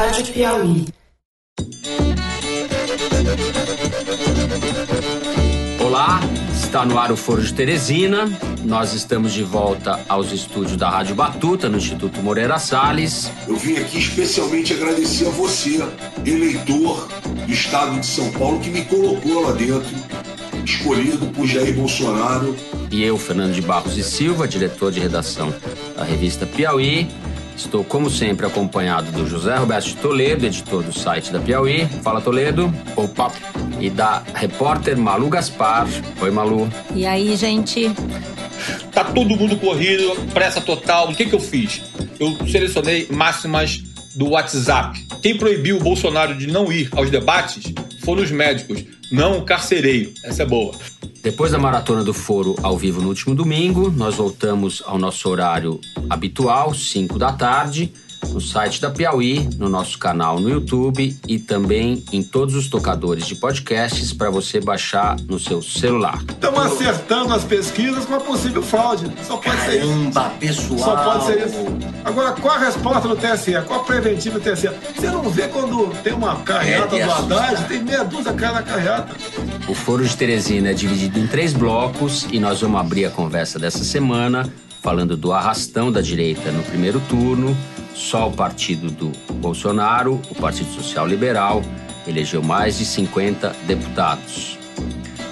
Rádio Piauí. Olá, está no ar o Foro de Teresina. Nós estamos de volta aos estúdios da Rádio Batuta, no Instituto Moreira Salles. Eu vim aqui especialmente agradecer a você, eleitor do estado de São Paulo, que me colocou lá dentro, escolhido por Jair Bolsonaro. E eu, Fernando de Barros e Silva, diretor de redação da revista Piauí. Estou, como sempre, acompanhado do José Roberto de Toledo, editor do site da Piauí. Fala, Toledo. Opa. E da repórter Malu Gaspar. Oi, Malu. E aí, gente? Tá todo mundo corrido, pressa total. O que, que eu fiz? Eu selecionei máximas do WhatsApp. Quem proibiu o Bolsonaro de não ir aos debates foram os médicos, não o carcereiro. Essa é boa. Depois da maratona do Foro ao vivo no último domingo, nós voltamos ao nosso horário habitual, 5 da tarde, no site da Piauí, no nosso canal no YouTube e também em todos os tocadores de podcasts para você baixar no seu celular. Estamos acertando as pesquisas com a possível fraude. Só pode ser isso. Caramba, pessoal. Só pode ser isso. Agora, qual a resposta do TSE? Qual a preventiva do TSE? Você não vê quando tem uma carreata É do Haddad, assustar. tem meia dúzia cara na carreata. O Foro de Teresina é dividido em três blocos e nós vamos abrir a conversa dessa semana falando do arrastão da direita no primeiro turno. Só o partido do Bolsonaro, o Partido Social Liberal, elegeu mais de 50 deputados.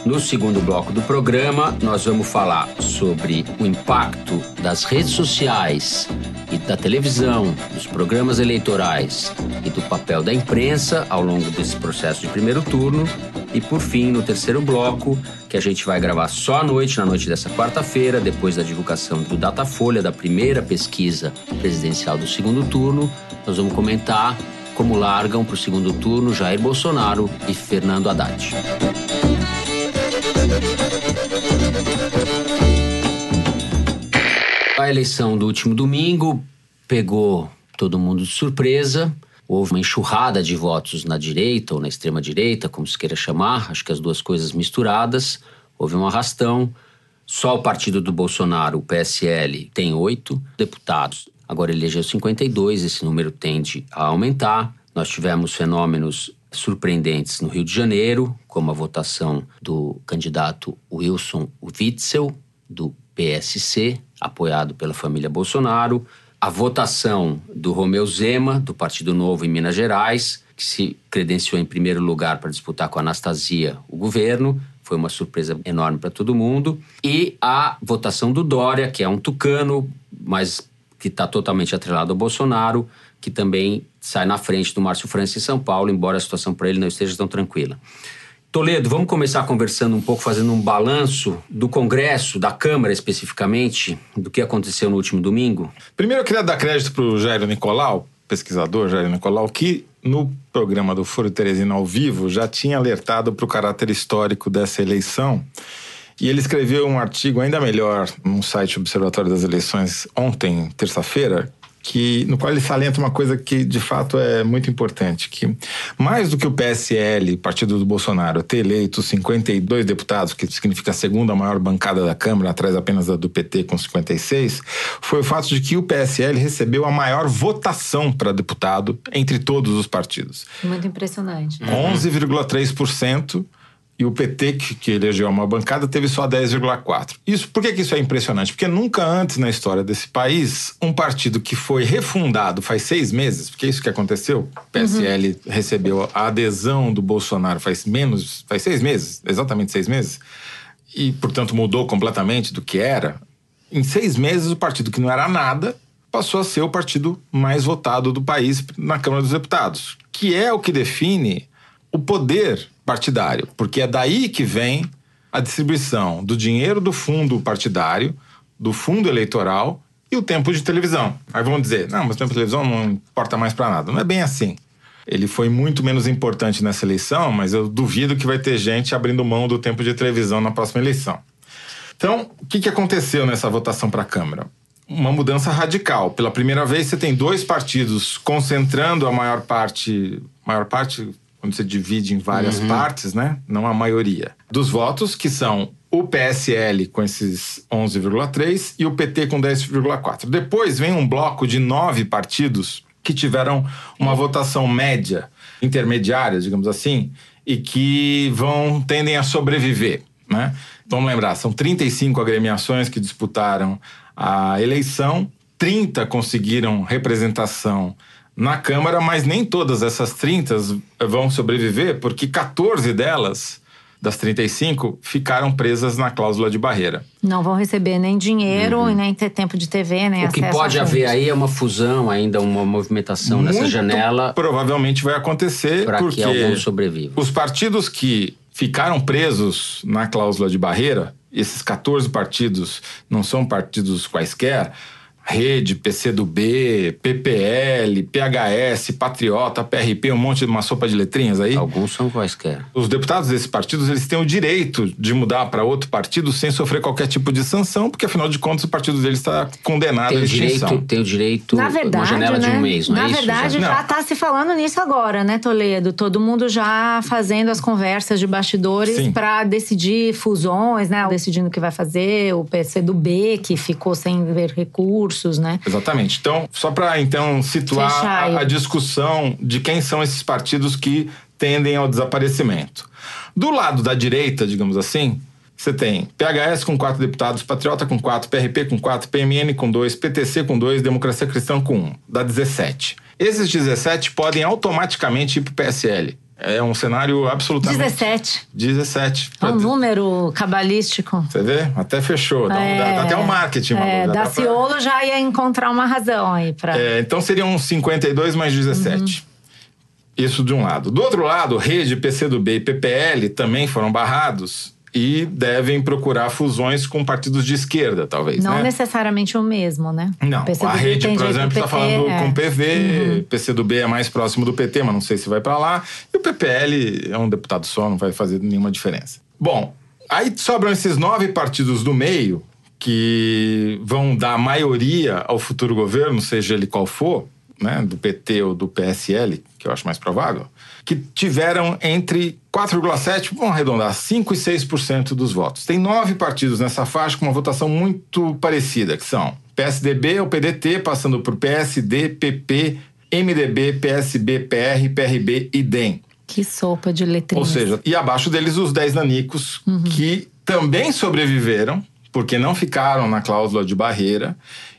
No segundo bloco do programa, nós vamos falar sobre o impacto das redes sociais e da televisão, dos programas eleitorais e do papel da imprensa ao longo desse processo de primeiro turno. E por fim, no terceiro bloco, que a gente vai gravar só à noite, na noite dessa quarta-feira, depois da divulgação do Datafolha da primeira pesquisa presidencial do segundo turno, nós vamos comentar como largam para o segundo turno Jair Bolsonaro e Fernando Haddad. A eleição do último domingo pegou todo mundo de surpresa. Houve uma enxurrada de votos na direita ou na extrema-direita, como se queira chamar, acho que as duas coisas misturadas. Houve um arrastão. Só o partido do Bolsonaro, o PSL, tem oito deputados. Agora elegeu 52, esse número tende a aumentar. Nós tivemos fenômenos surpreendentes no Rio de Janeiro, como a votação do candidato Wilson Witzel, do PSC, apoiado pela família Bolsonaro, a votação do Romeu Zema, do Partido Novo em Minas Gerais, que se credenciou em primeiro lugar para disputar com a Anastasia o governo, foi uma surpresa enorme para todo mundo, e a votação do Dória, que é um tucano, mas que está totalmente atrelado ao Bolsonaro, que também sai na frente do Márcio França em São Paulo, embora a situação para ele não esteja tão tranquila. Toledo, vamos começar conversando um pouco, fazendo um balanço do Congresso, da Câmara especificamente, do que aconteceu no último domingo? Primeiro eu queria dar crédito para o Jairo Nicolau, pesquisador Jairo Nicolau, que no programa do Foro Teresina ao vivo já tinha alertado para o caráter histórico dessa eleição. E ele escreveu um artigo ainda melhor no site Observatório das Eleições ontem, terça-feira, que no qual ele salienta uma coisa que de fato é muito importante, que mais do que o PSL, Partido do Bolsonaro, ter eleito 52 deputados, que significa a segunda maior bancada da Câmara, atrás apenas da do PT com 56, foi o fato de que o PSL recebeu a maior votação para deputado entre todos os partidos. Muito impressionante. 11,3% e o PT, que, que elegeu uma bancada, teve só 10,4%. Isso, por que, que isso é impressionante? Porque nunca antes na história desse país, um partido que foi refundado faz seis meses, porque é isso que aconteceu, o PSL recebeu a adesão do Bolsonaro faz menos, faz seis meses, exatamente seis meses, e, portanto, mudou completamente do que era. Em seis meses, o partido que não era nada passou a ser o partido mais votado do país na Câmara dos Deputados, que é o que define o poder partidário, porque é daí que vem a distribuição do dinheiro do fundo partidário, do fundo eleitoral e o tempo de televisão. Aí vão dizer, não, mas o tempo de televisão não importa mais para nada. Não é bem assim. Ele foi muito menos importante nessa eleição, mas eu duvido que vai ter gente abrindo mão do tempo de televisão na próxima eleição. Então, o que, que aconteceu nessa votação para a Câmara? Uma mudança radical. Pela primeira vez, você tem dois partidos concentrando a maior parte. Maior parte, quando você divide em várias partes, né? Não a maioria. Dos votos, que são o PSL com esses 11,3 e o PT com 10,4. Depois vem um bloco de nove partidos que tiveram uma votação média, intermediária, digamos assim, e que vão tendem a sobreviver, né? Vamos lembrar, são 35 agremiações que disputaram a eleição, 30 conseguiram representação na Câmara, mas nem todas essas 30 vão sobreviver, porque 14 delas das 35 ficaram presas na cláusula de barreira. Não vão receber nem dinheiro Uhum. e nem ter tempo de TV, nem O que pode haver aí é uma fusão, ainda uma movimentação nessa Muito janela Provavelmente vai acontecer para porque que alguns sobrevivam. os partidos que ficaram presos na cláusula de barreira, esses 14 partidos não são partidos quaisquer, Rede, PCdoB, PPL, PHS, Patriota, PRP, um monte de uma sopa de letrinhas aí. Alguns são quaisquer. Os deputados desses partidos eles têm o direito de mudar para outro partido sem sofrer qualquer tipo de sanção, porque afinal de contas o partido deles está condenado Tem à o extinção. direito, tem o direito Na uma verdade, janela né? de um mês, não Na é isso? verdade, Zé? Não. já está se falando nisso agora, né, Toledo? Todo mundo já fazendo as conversas de bastidores para decidir fusões, né? Decidindo o que vai fazer, o PCdoB, que ficou sem ver recursos, né? Exatamente. Então, só para então situar a, a discussão de quem são esses partidos que tendem ao desaparecimento. Do lado da direita, digamos assim, você tem PHS com quatro deputados, Patriota com quatro, PRP com quatro, PMN com dois, PTC com dois, Democracia Cristã com um. Dá 17. Esses 17 podem automaticamente ir para o PSL. É um cenário absolutamente. 17. 17. É um número cabalístico. Você vê? Até fechou. Dá, um- dá- dá até o marketing. É, já dá pra- Daciolo já ia encontrar uma razão aí para. É, então seriam 52 mais 17. Isso de um lado. Do outro lado, Rede, PCdoB e PPL também foram barrados e devem procurar fusões com partidos de esquerda, talvez. Não né? necessariamente o mesmo, né? Não, a Rede, por exemplo, está falando é. com o PV, PCdoB é mais próximo do PT, mas não sei se vai para lá. E o PPL é um deputado só, não vai fazer nenhuma diferença. Bom, aí sobram esses nove partidos do meio que vão dar maioria ao futuro governo, seja ele qual for, né, do PT ou do PSL, que eu acho mais provável, que tiveram entre 4,7%, vamos arredondar, 5% e 6% dos votos. Tem nove partidos nessa faixa com uma votação muito parecida, que são PSDB ou PDT, passando por PSD, PP, MDB, PSB, PR, PRB e DEM. Que sopa de Ou letrinhas. seja, e abaixo deles os 10 nanicos que também sobreviveram, porque não ficaram na cláusula de barreira,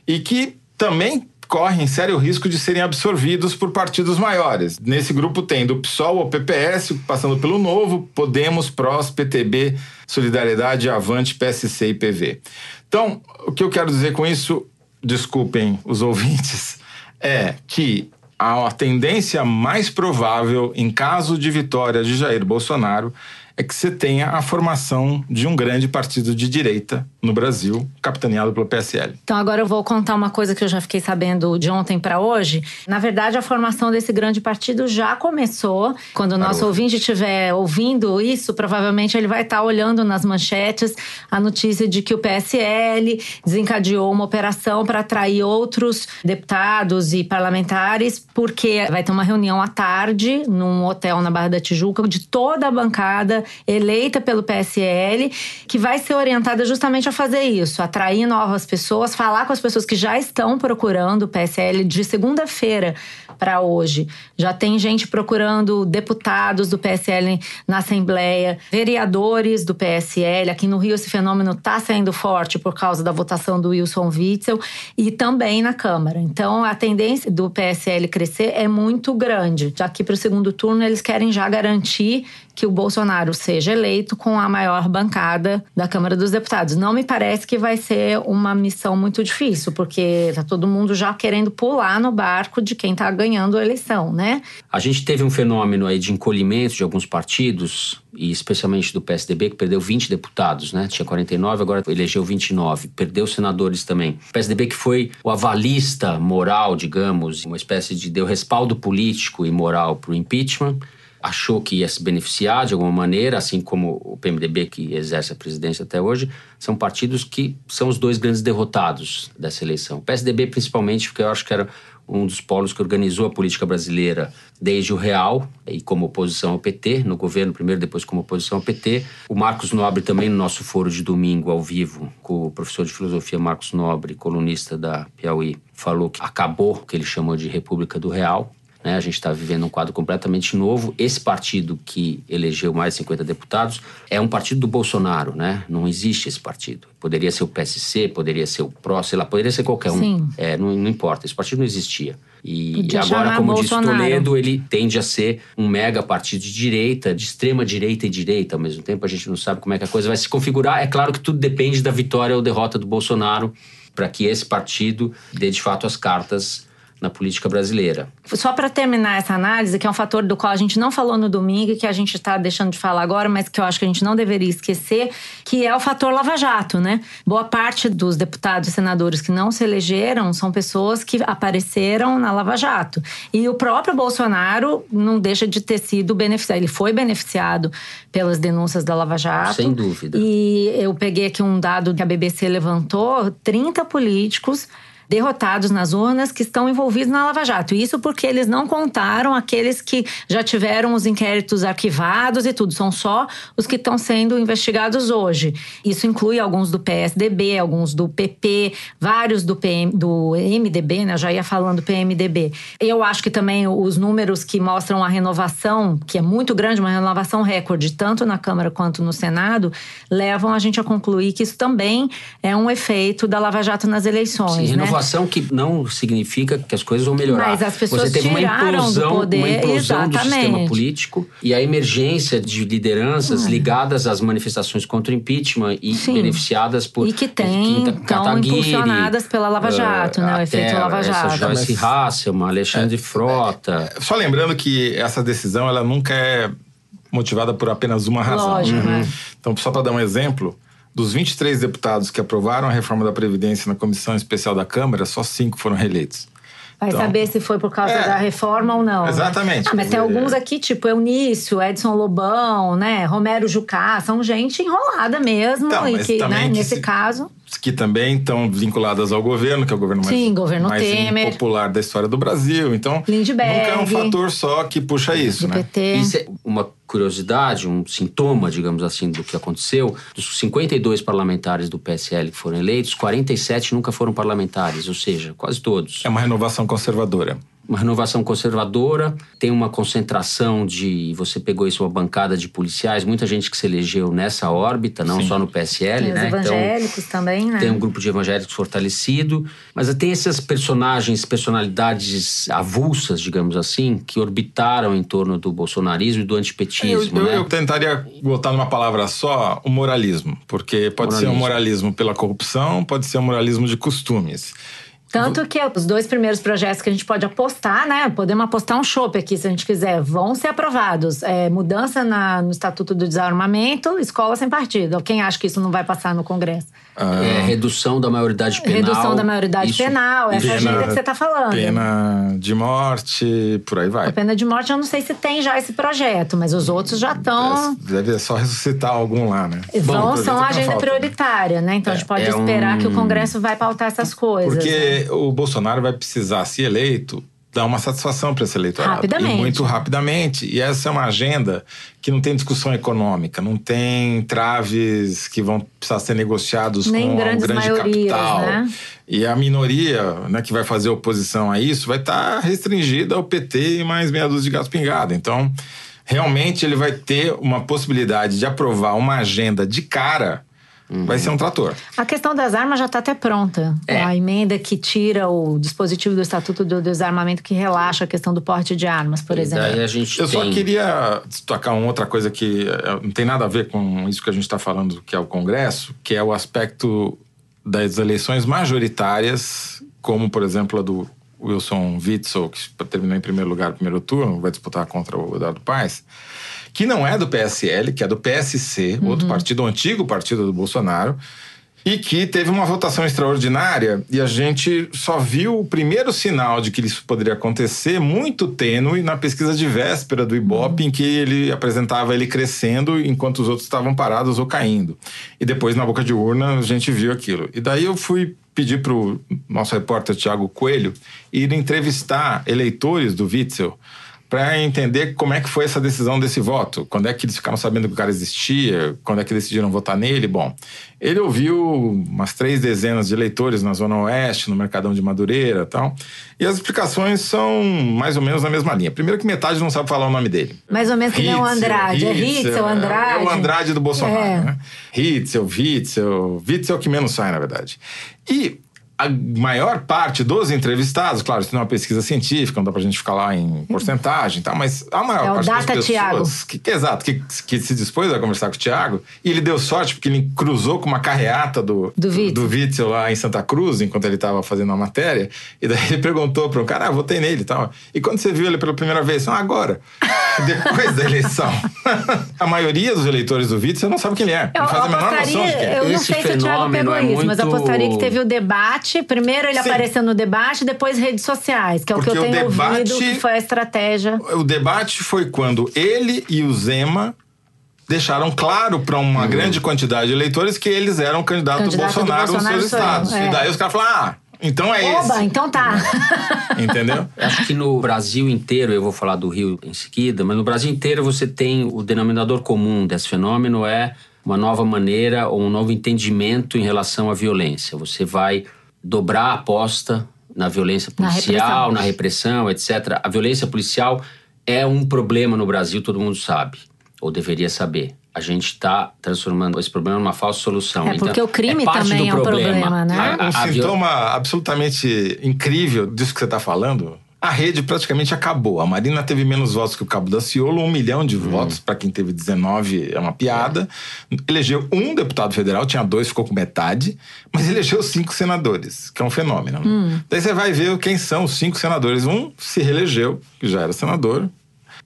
e que também correm sério risco de serem absorvidos por partidos maiores. Nesse grupo tem do PSOL ao PPS, passando pelo Novo, Podemos, PROS, PTB, Solidariedade, Avante, PSC e PV. Então, o que eu quero dizer com isso, desculpem os ouvintes, é que a tendência mais provável, em caso de vitória de Jair Bolsonaro, é que você tenha a formação de um grande partido de direita no Brasil, capitaneado pelo PSL. Então agora eu vou contar uma coisa que eu já fiquei sabendo de ontem para hoje. Na verdade, a formação desse grande partido já começou. Quando o nosso Parou. ouvinte estiver ouvindo isso, provavelmente ele vai estar olhando nas manchetes a notícia de que o PSL desencadeou uma operação para atrair outros deputados e parlamentares, porque vai ter uma reunião à tarde num hotel na Barra da Tijuca de toda a bancada eleita pelo PSL, que vai ser orientada justamente a fazer isso, atrair novas pessoas, falar com as pessoas que já estão procurando o PSL de segunda-feira para hoje. Já tem gente procurando deputados do PSL na Assembleia, vereadores do PSL. Aqui no Rio esse fenômeno está saindo forte por causa da votação do Wilson Witzel e também na Câmara. Então a tendência do PSL crescer é muito grande. Já que para o segundo turno eles querem já garantir que o Bolsonaro seja eleito com a maior bancada da Câmara dos Deputados. Não me parece que vai ser uma missão muito difícil, porque tá todo mundo já querendo pular no barco de quem tá ganhando a eleição, né? A gente teve um fenômeno aí de encolhimento de alguns partidos, e especialmente do PSDB, que perdeu 20 deputados, né? Tinha 49, agora elegeu 29. Perdeu senadores também. O PSDB que foi o avalista moral, digamos, uma espécie de deu respaldo político e moral para o impeachment. Achou que ia se beneficiar de alguma maneira, assim como o PMDB, que exerce a presidência até hoje, são partidos que são os dois grandes derrotados dessa eleição. O PSDB, principalmente, porque eu acho que era um dos polos que organizou a política brasileira desde o Real e como oposição ao PT, no governo primeiro, depois como oposição ao PT. O Marcos Nobre também no nosso foro de domingo ao vivo, com o professor de filosofia Marcos Nobre, colunista da Piauí, falou que acabou o que ele chamou de República do Real, né? A gente está vivendo um quadro completamente novo. Esse partido que elegeu mais de 50 deputados é um partido do Bolsonaro, né? Não existe esse partido. Poderia ser o PSC, poderia ser o PRO, sei lá, poderia ser qualquer um. Sim. É, não, não importa, esse partido não existia. E Podia agora, como disse Bolsonaro. Toledo, ele tende a ser um mega partido de direita, de extrema direita e direita ao mesmo tempo. A gente não sabe como é que a coisa vai se configurar. É claro que tudo depende da vitória ou derrota do Bolsonaro para que esse partido dê de fato as cartas na política brasileira. Só para terminar essa análise, que é um fator do qual a gente não falou no domingo e que a gente está deixando de falar agora, mas que eu acho que a gente não deveria esquecer, que é o fator Lava Jato, né? Boa parte dos deputados e senadores que não se elegeram são pessoas que apareceram na Lava Jato. E o próprio Bolsonaro não deixa de ter sido beneficiado. Ele foi beneficiado pelas denúncias da Lava Jato. Sem dúvida. E eu peguei aqui um dado que a BBC levantou: 30 políticos derrotados nas urnas que estão envolvidos na Lava Jato. Isso porque eles não contaram aqueles que já tiveram os inquéritos arquivados e tudo. São só os que estão sendo investigados hoje. Isso inclui alguns do PSDB, alguns do PP, vários do, PM, do MDB, né? Eu já ia falando PMDB. Eu acho que também os números que mostram a renovação, que é muito grande, uma renovação recorde, tanto na Câmara quanto no Senado, levam a gente a concluir que isso também é um efeito da Lava Jato nas eleições. Sim, né? Renovação que não significa que as coisas vão melhorar. Mas as pessoas Você teve uma tiraram do implosão, poder, uma implosão do sistema político e a emergência de lideranças ligadas às manifestações contra o impeachment e Sim. beneficiadas por E que tem, então, Kataguiri, impulsionadas pela Lava Jato, eh, né? O efeito Lava essa Jato. Joyce Mas- Hasselman, Alexandre Frota. Só lembrando que essa decisão ela nunca é motivada por apenas uma razão. Lógico, né? Então, só para dar um exemplo, dos 23 deputados que aprovaram a reforma da Previdência na Comissão Especial da Câmara, só cinco foram reeleitos. Vai Então, saber se foi por causa é. da reforma ou não. né? Exatamente, Ah, mas quer tem dizer, alguns aqui, tipo Eunício, Edson Lobão, né? Romero Jucá, são gente enrolada mesmo. Então, e que, né, que nesse se- caso. Que também estão vinculadas ao governo, que é o governo mais, Sim, governo mais Temer. impopular da história do Brasil. Então, Lindbergh. nunca é um fator só que puxa isso, né? PT. Isso é uma curiosidade, um sintoma, digamos assim, do que aconteceu. Dos 52 parlamentares do PSL que foram eleitos, 47 nunca foram parlamentares, ou seja, quase todos. É uma renovação conservadora. Uma renovação conservadora, tem uma concentração de. Você pegou isso, uma bancada de policiais, muita gente que se elegeu nessa órbita, não Sim. só no PSL, Tem os né? evangélicos também, né? Tem um grupo de evangélicos fortalecido, mas tem essas personagens, personalidades avulsas, digamos assim, que orbitaram em torno do bolsonarismo e do antipetismo, eu- né? eu tentaria botar numa palavra só o moralismo, porque pode ser um Moralismo. moralismo pela corrupção, pode ser um moralismo de costumes. Tanto que os dois primeiros projetos que a gente pode apostar, né? Podemos apostar um chope aqui se a gente quiser, vão ser aprovados. É, mudança na- no Estatuto do Desarmamento, escola sem partido. Quem acha que isso não vai passar no Congresso? É, redução da maioridade penal. Redução da maioridade Isso- penal, essa agenda que você está falando. Pena de morte, por aí vai. A pena de morte, eu não sei se tem já esse projeto, mas os outros já estão. Deve só ressuscitar algum lá, né? Vão, projeto são agenda falta, prioritária, né? Então a gente pode é esperar um- que o Congresso vai pautar essas coisas. né? O Bolsonaro vai precisar, se eleito, dar uma satisfação para esse eleitorado. Rapidamente. E muito rapidamente. E essa é uma agenda que não tem discussão econômica, não tem traves que vão precisar ser negociados Nem com grandes o grande maiorias, capital. né? E a minoria né, que vai fazer oposição a isso vai estar restringida ao PT e mais meia dúzia de gato pingado. Então, realmente ele vai ter uma possibilidade de aprovar uma agenda de cara, vai ser um trator. A questão das armas já está até pronta. É. A emenda que tira o dispositivo do Estatuto do Desarmamento que relaxa a questão do porte de armas, por E exemplo. daí a gente Eu só tem- queria destacar uma outra coisa que eh, não tem nada a ver com isso que a gente está falando, que é o Congresso, que é o aspecto das eleições majoritárias, como, por exemplo, a do Wilson Witzel, que terminou em primeiro lugar no primeiro turno, vai disputar contra o Eduardo Paes, que não é do PSL, que é do PSC, outro partido, o antigo partido do Bolsonaro, e que teve uma votação extraordinária e a gente só viu o primeiro sinal de que isso poderia acontecer muito tênue na pesquisa de véspera do Ibope, em que ele apresentava ele crescendo enquanto os outros estavam parados ou caindo. E depois na boca de urna a gente viu aquilo. E daí eu fui pedir para o nosso repórter Tiago Coelho ir entrevistar eleitores do Witzel para entender como é que foi essa decisão desse voto. Quando é que eles ficaram sabendo que o cara existia? Quando é que decidiram votar nele? Bom, ele ouviu umas três dezenas de eleitores na Zona Oeste, no Mercadão de Madureira e tal. E as explicações são mais ou menos na mesma linha. Primeiro que metade não sabe falar o nome dele. Mais ou menos que nem o Andrade. é Hitzel, Andrade. É o Andrade do Bolsonaro, É. né? Hitzel, Witzel. Witzel é o que menos sai, na verdade. E a maior parte dos entrevistados, claro, isso não é uma pesquisa científica, não dá pra gente ficar lá em porcentagem e tal, mas a maior É parte das pessoas Thiago. que, que- exato, que, que se dispôs a conversar com o Thiago, e ele deu sorte porque ele cruzou com uma carreata do, Do Witzel. do Witzel lá em Santa Cruz, enquanto ele estava fazendo a matéria, e daí ele perguntou para um cara, ah, votei nele e tal. E quando você viu ele pela primeira vez? Ah, agora, depois da eleição. a maioria dos eleitores do Witzel não sabe quem ele é, Eu, não faz a menor apostaria, noção de quem é. eu não Esse sei se o Thiago fenômeno pegou é isso, mas eu muito- apostaria que teve o debate. Primeiro ele Sim. apareceu no debate, depois redes sociais, que é o que Porque eu o tenho debate- ouvido que foi a estratégia. O debate foi quando ele e o Zema deixaram claro para uma grande quantidade de eleitores que eles eram candidatos do Candidato do Bolsonaro, Bolsonaro nos seus sou eu, estados. é. E daí os caras falaram, ah, então é Oba, esse. então tá. Entendeu? Acho que no Brasil inteiro, eu vou falar do Rio em seguida, mas no Brasil inteiro você tem o denominador comum desse fenômeno é uma nova maneira ou um novo entendimento em relação à violência. Você vai dobrar a aposta na violência Na policial, repressão. na repressão, etc. A violência policial é um problema no Brasil, todo mundo sabe, ou deveria saber. A gente está transformando esse problema numa falsa solução. É, porque o crime parte também do é um problema, né? A- a- Um a viol- sintoma absolutamente incrível disso que você está falando. A rede praticamente acabou. A Marina teve menos votos que o Cabo da Ciolo, um milhão de votos. Para quem teve 19 é uma piada. Elegeu um deputado federal, tinha dois, ficou com metade. Mas elegeu cinco senadores, que é um fenômeno. né? Daí você vai ver quem são os cinco senadores. Um se reelegeu, que já era senador.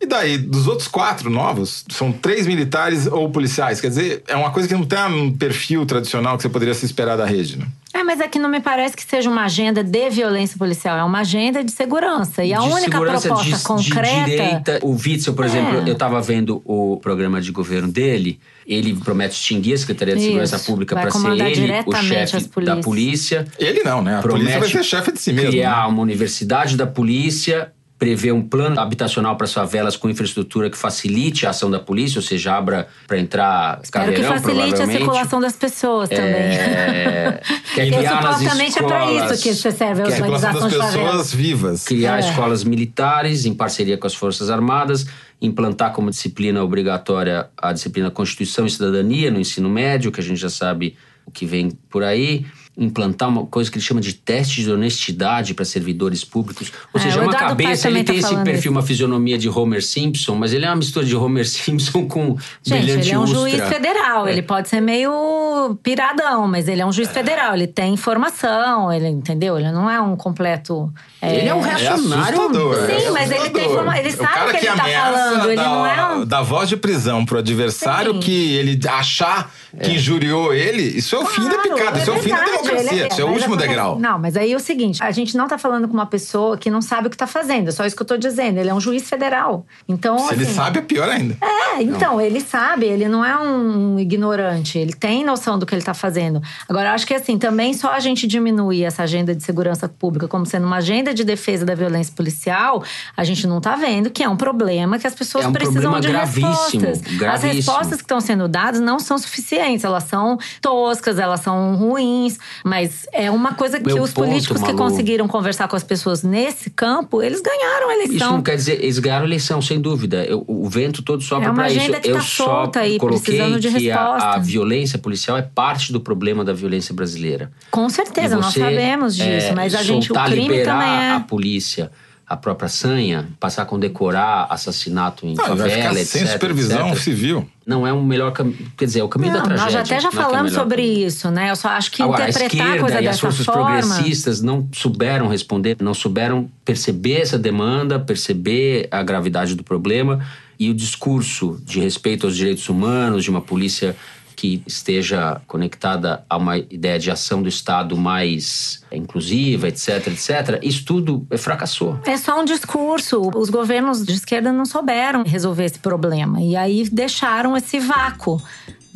E daí, dos outros quatro novos, são três militares ou policiais. Quer dizer, é uma coisa que não tem um perfil tradicional que você poderia se esperar da rede, né? É, mas aqui não me parece que seja uma agenda de violência policial, é uma agenda de segurança. E a de única proposta de, concreta. De direita, o Witzel, por exemplo, É. eu estava vendo o programa de governo dele. Ele promete extinguir a Secretaria de Isso, Segurança Pública para ser ele o chefe da polícia. Ele não, né? A polícia vai Promete ser chefe de si mesmo. criar né? uma universidade da polícia, prever um plano habitacional para as favelas com infraestrutura que facilite a ação da polícia, ou seja, abra para entrar Espero que caveirão, facilite a circulação das pessoas também. É, quer Porque criar nas supostamente é escolas- isso que você serve a Que é a circulação das organização de favelas. pessoas vivas. criar É. escolas militares em parceria com as Forças Armadas, implantar como disciplina obrigatória a disciplina Constituição e Cidadania no ensino médio, que a gente já sabe o que vem por aí, implantar uma coisa que ele chama de teste de honestidade para servidores públicos. Ou É, seja, o uma cabeça, ele tá tem esse falando perfil, isso. uma fisionomia de Homer Simpson, mas ele é uma mistura de Homer Simpson com Gente, brilhante ele é um Ustra. juiz federal. É. Ele pode ser meio piradão, mas ele é um juiz federal. Ele tem informação, ele entendeu? Ele não é um completo. é, Ele é um reacionário. Sim, é mas ele tem assustador. informa- ele O sabe cara o que ele tá falando, ele dá- não é um- Dá voz de prisão pro adversário Sim. que ele achar que injuriou ele, isso é o fim da Claro, picada, isso é o fim da democracia, ele isso é o último acontece- degrau. Não, mas aí é o seguinte: a gente não tá falando com uma pessoa que não sabe o que tá fazendo. É só isso que eu tô dizendo. Ele é um juiz federal. Então, Se ele assim, sabe, é pior ainda. É, então, ele sabe, ele não é um ignorante, ele tem noção do que ele está fazendo. Agora, eu acho que assim, também só a gente diminuir essa agenda de segurança pública como sendo uma agenda de defesa da violência policial, a gente não está vendo que é um problema que as pessoas É um precisam problema de gravíssimo, respostas. As gravíssimo. respostas que estão sendo dadas não são suficientes, elas são toscas, elas são ruins, mas é uma coisa que Meu os ponto, políticos que Malu. conseguiram conversar com as pessoas nesse campo, eles ganharam a eleição. Isso não quer dizer, eles ganharam a eleição, sem dúvida. Eu- o vento todo sopra É para isso. agenda que Eu tá só solta aí, coloquei precisando de que a, resposta. a violência policial é parte do problema da violência brasileira. Com certeza, E nós você, sabemos disso, é, mas a gente, o crime liberar também é. a polícia a própria sanha, passar a condecorar assassinato em vai favela, ficar etc. sem supervisão etc. civil. Não é o melhor caminho. Quer dizer, é o caminho Não, da tragédia. nós até já é é falamos melhor sobre caminho. isso, né? Eu só acho que Agora, a interpretar a esquerda coisa e as dessa forças forma. progressistas não souberam responder, não souberam perceber essa demanda, perceber a gravidade do problema e o discurso de respeito aos direitos humanos, de uma polícia que esteja conectada a uma ideia de ação do Estado mais inclusiva, etc, etc, isso tudo fracassou. É só um discurso. Os governos de esquerda não souberam resolver esse problema. E aí deixaram esse vácuo.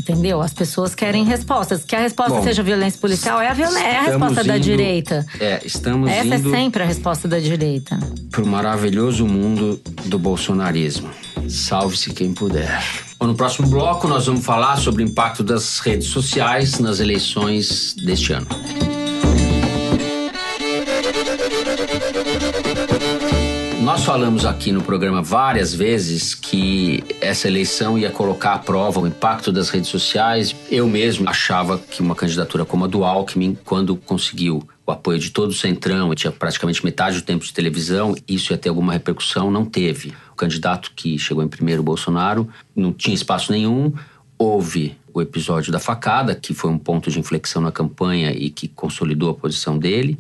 Entendeu? As pessoas querem respostas. Que a resposta Bom, seja violência policial é a, viol... é a resposta da indo- direita. É, estamos Essa é sempre a resposta da direita. pro maravilhoso mundo do bolsonarismo. Salve-se quem puder. Bom, no próximo bloco, nós vamos falar sobre o impacto das redes sociais nas eleições deste ano. Falamos aqui no programa várias vezes que essa eleição ia colocar à prova o impacto das redes sociais. Eu mesmo achava que uma candidatura como a do Alckmin, quando conseguiu o apoio de todo o Centrão tinha praticamente metade do tempo de televisão, isso ia ter alguma repercussão, não teve. O candidato que chegou em primeiro, Bolsonaro, não tinha espaço nenhum. Houve o episódio da facada, que foi um ponto de inflexão na campanha e que consolidou a posição dele.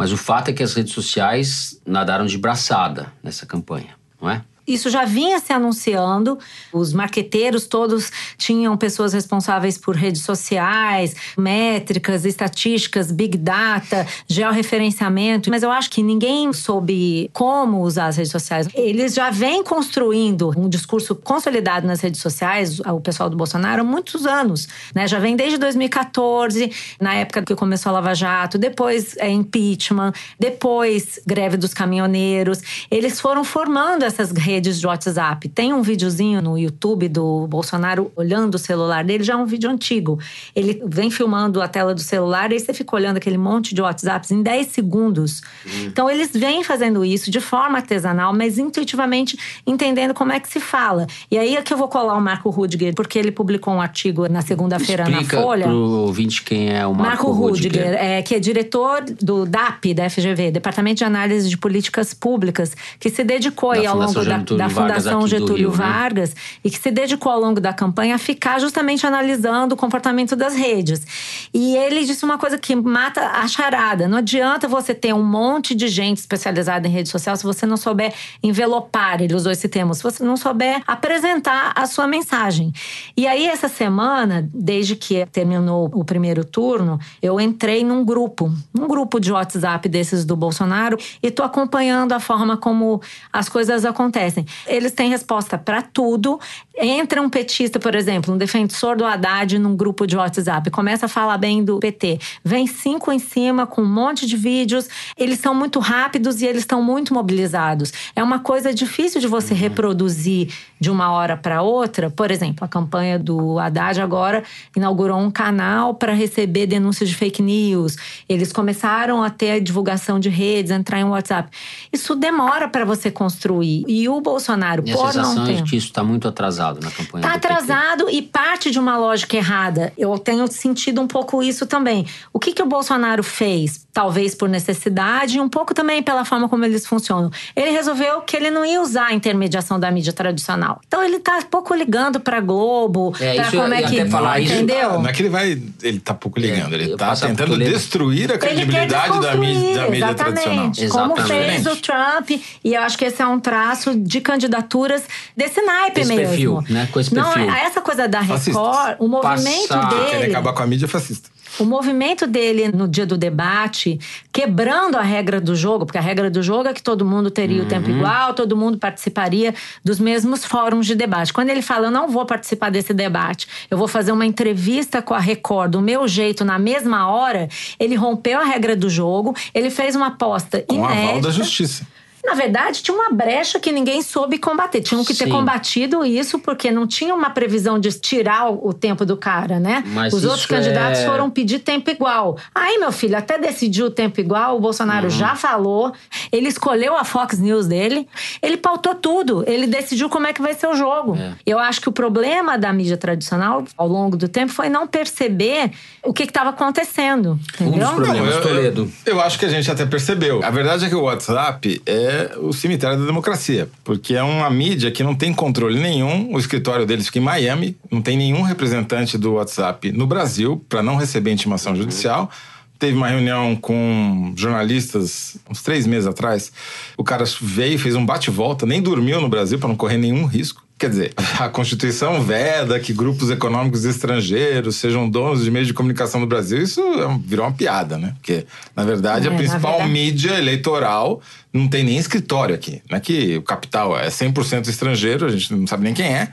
Mas o fato é que as redes sociais nadaram de braçada nessa campanha, não é? Isso já vinha se anunciando, os marqueteiros todos tinham pessoas responsáveis por redes sociais, métricas, estatísticas, big data, georreferenciamento, mas eu acho que ninguém soube como usar as redes sociais. Eles já vêm construindo um discurso consolidado nas redes sociais, o pessoal do Bolsonaro, há muitos anos. Né? Já vem desde 2014, na época que começou a Lava Jato, depois é, impeachment, depois greve dos caminhoneiros. Eles foram formando essas redes de WhatsApp. Tem um videozinho no YouTube do Bolsonaro olhando o celular dele, já é um vídeo antigo. Ele vem filmando a tela do celular e aí você fica olhando aquele monte de WhatsApps em 10 segundos. Então eles vêm fazendo isso de forma artesanal, mas intuitivamente entendendo como é que se fala. E aí é que eu vou colar o Marco Rudiger, porque ele publicou um artigo na segunda-feira na Folha. pro ouvinte quem é o Marco, Marco Rudiger, é, que é diretor do DAP, da FGV, Departamento de Análise de Políticas Públicas, que se dedicou Da aí ao longo da, Getúlio da Fundação Getúlio Rio, né? Vargas e que se dedicou ao longo da campanha a ficar justamente analisando o comportamento das redes. E ele disse uma coisa que mata a charada. Não adianta você ter um monte de gente especializada em rede social se você não souber envelopar, ele usou esse termo, se você não souber apresentar a sua mensagem. E aí, essa semana, desde que terminou o primeiro turno, eu entrei num grupo, um grupo de WhatsApp desses do Bolsonaro, e tô acompanhando a forma como as coisas acontecem. Eles têm resposta para tudo. Entra um petista, por exemplo, um defensor do Haddad num grupo de WhatsApp, começa a falar bem do PT. Vem cinco em cima com um monte de vídeos. Eles são muito rápidos e eles estão muito mobilizados. É uma coisa difícil de você reproduzir de uma hora para outra. Por exemplo, a campanha do Haddad agora inaugurou um canal para receber denúncias de fake news. Eles começaram a ter a divulgação de redes, entrar em WhatsApp. Isso demora para você construir. E o Bolsonaro, Minha por não sensação é ter. que isso está muito atrasado na campanha Tá PT. atrasado e parte de uma lógica errada. Eu tenho sentido um pouco isso também. O que, que o Bolsonaro fez? Talvez por necessidade e um pouco também pela forma como eles funcionam. Ele resolveu que ele não ia usar a intermediação da mídia tradicional. Então ele tá pouco ligando pra Globo, É, pra isso como é que. falar isso. entendeu? Não é que ele vai. Ele tá pouco ligando, É, ele eu tá tentando destruir a credibilidade da mídia, da mídia tradicional. exatamente. Como Exatamente. fez o Trump. E eu acho que esse é um traço de candidaturas desse naipe Desse mesmo. perfil, né? Com esse Não, perfil. essa coisa da. Record, o movimento Passar- dele. acabar com a mídia fascista. O movimento dele no dia do debate, quebrando a regra do jogo, porque a regra do jogo é que todo mundo teria o tempo igual, todo mundo participaria dos mesmos fóruns de debate. Quando ele fala, eu não vou participar desse debate, eu vou fazer uma entrevista com a Record do meu jeito na mesma hora, ele rompeu a regra do jogo, ele fez uma aposta Com a aval inédita. da justiça. Na verdade, tinha uma brecha que ninguém soube combater. Tinham que ter Sim. combatido isso porque não tinha uma previsão de tirar o tempo do cara, né? Mas Os outros candidatos é- foram pedir tempo igual. Aí, meu filho, até decidiu o tempo igual, o Bolsonaro Uhum. já falou, ele escolheu a Fox News dele, ele pautou tudo, ele decidiu como é que vai ser o jogo. É. Eu acho que o problema da mídia tradicional, ao longo do tempo, foi não perceber o que estava acontecendo. Um Entendeu? dos problemas, eu, Toledo. eu, eu acho que a gente até percebeu. A verdade é que o WhatsApp é o cemitério da democracia, porque é uma mídia que não tem controle nenhum. O escritório deles fica em Miami, não tem nenhum representante do WhatsApp no Brasil para não receber intimação judicial. Teve uma reunião com jornalistas uns três meses atrás. O cara veio, fez um bate-volta, nem dormiu no Brasil para não correr nenhum risco. Quer dizer, a Constituição veda que grupos econômicos estrangeiros sejam donos de meios de comunicação no Brasil. Isso é virou uma piada, né? Porque, na verdade, É, a principal verdade- mídia eleitoral não tem nem escritório aqui. Não é que o capital é 100% estrangeiro, a gente não sabe nem quem é.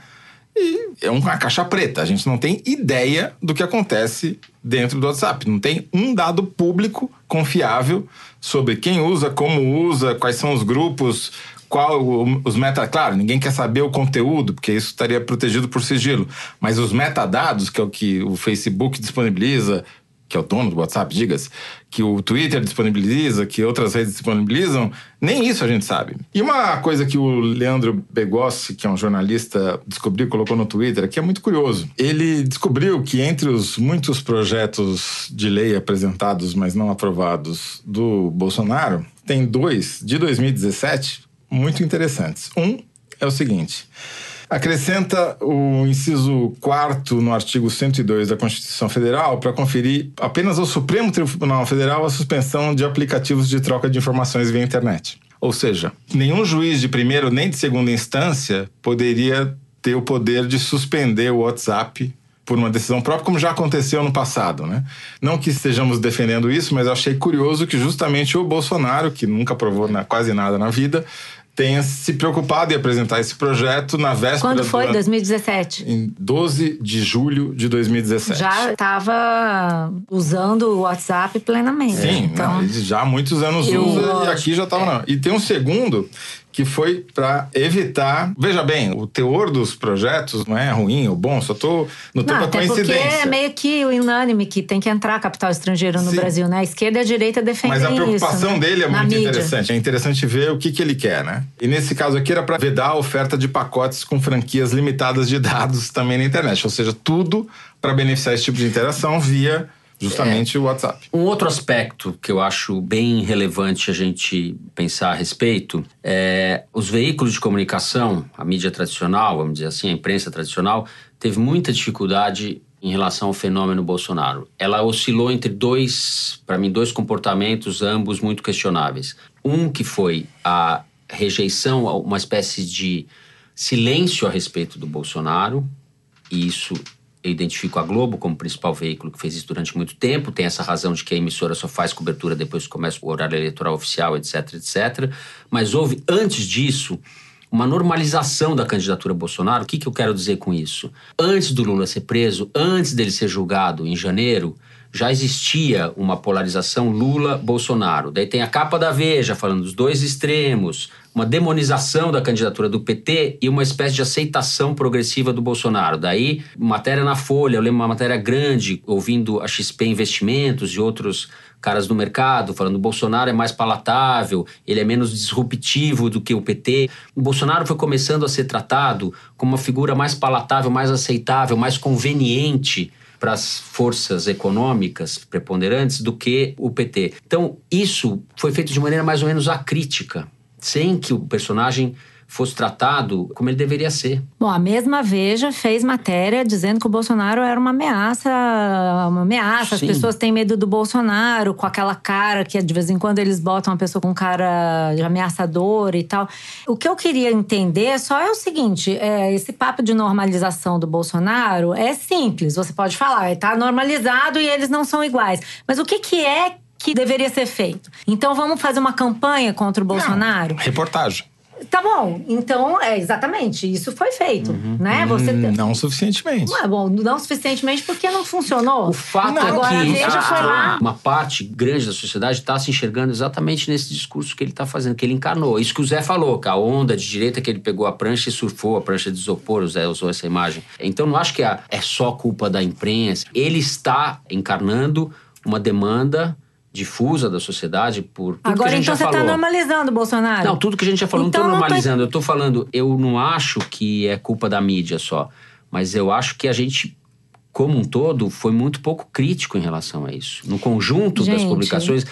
E é uma caixa preta. A gente não tem ideia do que acontece dentro do WhatsApp. Não tem um dado público confiável sobre quem usa, como usa, quais são os grupos, qual os meta. Claro, ninguém quer saber o conteúdo, porque isso estaria protegido por sigilo. Mas os metadados, que é o que o Facebook disponibiliza, que é o dono do WhatsApp, diga-se, que o Twitter disponibiliza, que outras redes disponibilizam, nem isso a gente sabe. E uma coisa que o Leandro Begossi, que é um jornalista, descobriu colocou no Twitter, que é muito curioso. Ele descobriu que entre os muitos projetos de lei apresentados, mas não aprovados, do Bolsonaro, tem dois de 2017 muito interessantes. Um é o seguinte. Acrescenta o inciso 4 no artigo 102 da Constituição Federal para conferir apenas ao Supremo Tribunal Federal a suspensão de aplicativos de troca de informações via internet. Ou seja, nenhum juiz de primeira nem de segunda instância poderia ter o poder de suspender o WhatsApp por uma decisão própria, como já aconteceu no passado, né? Não que estejamos defendendo isso, mas achei curioso que justamente o Bolsonaro, que nunca provou quase nada na vida, tenha se preocupado em apresentar esse projeto na véspera Quando foi? do... 2017? Em 12 de julho de 2017. Já estava usando o WhatsApp plenamente. Sim, então, não, já há muitos anos Eu- usa e aqui já estava não. E tem um segundo que foi para evitar. Veja bem, o teor dos projetos não é ruim ou bom, só tô no Não, tempo da até porque coincidência. é meio que unânime que tem que entrar capital estrangeiro no Sim. Brasil, né? A esquerda e a direita defendem Mas a preocupação isso, né? dele é Na muito mídia. interessante. É interessante ver o que, que ele quer, né? E nesse caso aqui era para vedar a oferta de pacotes com franquias limitadas de dados também na internet. Ou seja, tudo para beneficiar esse tipo de interação via justamente o WhatsApp. Um outro aspecto que eu acho bem relevante a gente pensar a respeito é os veículos de comunicação, a mídia tradicional, vamos dizer assim, a imprensa tradicional, teve muita dificuldade em relação ao fenômeno Bolsonaro. Ela oscilou entre dois, para mim, dois comportamentos, ambos muito questionáveis. Um que foi a rejeição, uma espécie de silêncio a respeito do Bolsonaro, e isso eu identifico a Globo como principal veículo que fez isso durante muito tempo. Tem essa razão de que a emissora só faz cobertura depois que começa o horário eleitoral oficial, etc, etc. Mas houve, antes disso, uma normalização da candidatura Bolsonaro. O que, que eu quero dizer com isso? Antes do Lula ser preso, antes dele ser julgado em janeiro, já existia uma polarização Lula-Bolsonaro. Daí tem a capa da Veja falando dos dois extremos, uma demonização da candidatura do PT e uma espécie de aceitação progressiva do Bolsonaro. Daí, matéria na Folha, eu lembro uma matéria grande, ouvindo a XP Investimentos e outros caras do mercado falando Bolsonaro é mais palatável, ele é menos disruptivo do que o PT. O Bolsonaro foi começando a ser tratado como uma figura mais palatável, mais aceitável, mais conveniente para as forças econômicas preponderantes do que o PT. Então, isso foi feito de maneira mais ou menos acrítica, sem que o personagem fosse tratado como ele deveria ser. Bom, a mesma Veja fez matéria dizendo que o Bolsonaro era uma ameaça, uma ameaça. Sim. As pessoas têm medo do Bolsonaro, com aquela cara que de vez em quando eles botam uma pessoa com cara de ameaçadora e tal. O que eu queria entender só é o seguinte: é, esse papo de normalização do Bolsonaro é simples. Você pode falar, está normalizado e eles não são iguais. Mas o que, que é que deveria ser feito? Então vamos fazer uma campanha contra o Bolsonaro? Reportagem. Tá bom, então é exatamente isso foi feito, né? Você Hum, Não suficientemente. não é bom, não suficientemente porque não funcionou. O fato Não, é agora que Veja a- foi lá. uma parte grande da sociedade está se enxergando exatamente nesse discurso que ele está fazendo, que ele encarnou. Isso que o Zé falou, que a onda de direita que ele pegou a prancha e surfou a prancha de isopor, o Zé usou essa imagem. Então não acho que é, é só culpa da imprensa. Ele está encarnando uma demanda difusa da sociedade por Agora a gente então você falou. tá normalizando Bolsonaro. Não, tudo que a gente já falou, Então não não estou tô- normalizando. Eu estou falando, eu não acho que é culpa da mídia só. Mas eu acho que a gente, como um todo, foi muito pouco crítico em relação a isso. No conjunto das Gente. publicações.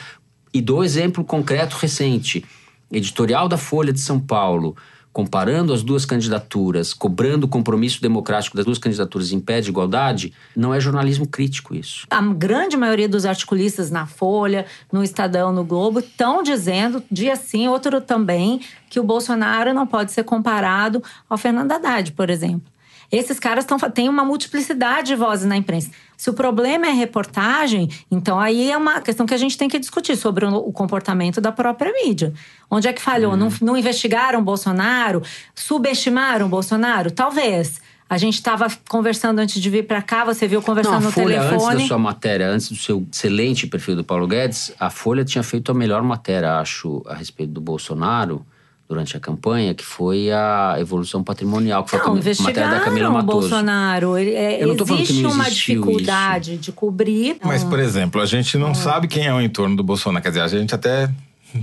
E dou exemplo concreto recente. Editorial da Folha de São Paulo, comparando as duas candidaturas, cobrando o compromisso democrático das duas candidaturas em pé de igualdade, não é jornalismo crítico isso. A grande maioria dos articulistas na Folha, no Estadão, no Globo, estão dizendo, dia sim, outro também, que o Bolsonaro não pode ser comparado ao Fernando Haddad, por exemplo. Esses caras tão, têm uma multiplicidade de vozes na imprensa. Se o problema é reportagem, então aí é uma questão que a gente tem que discutir sobre o, comportamento da própria mídia. Onde é que falhou? Uhum. Não, não investigaram Bolsonaro? Subestimaram Bolsonaro? Talvez. A gente estava conversando antes de vir para cá, você viu conversando Não, a no Folha, telefone. Antes da sua matéria, antes do seu excelente perfil do Paulo Guedes, a Folha tinha feito a melhor matéria, acho, a respeito do Bolsonaro durante a campanha, que foi a evolução patrimonial, que foi não, a matéria da Camila Matoso. Bolsonaro. É, Eu não tô existe que não uma dificuldade isso. de cobrir. Mas, por exemplo, a gente não sabe quem é o entorno do Bolsonaro. Quer dizer, a gente até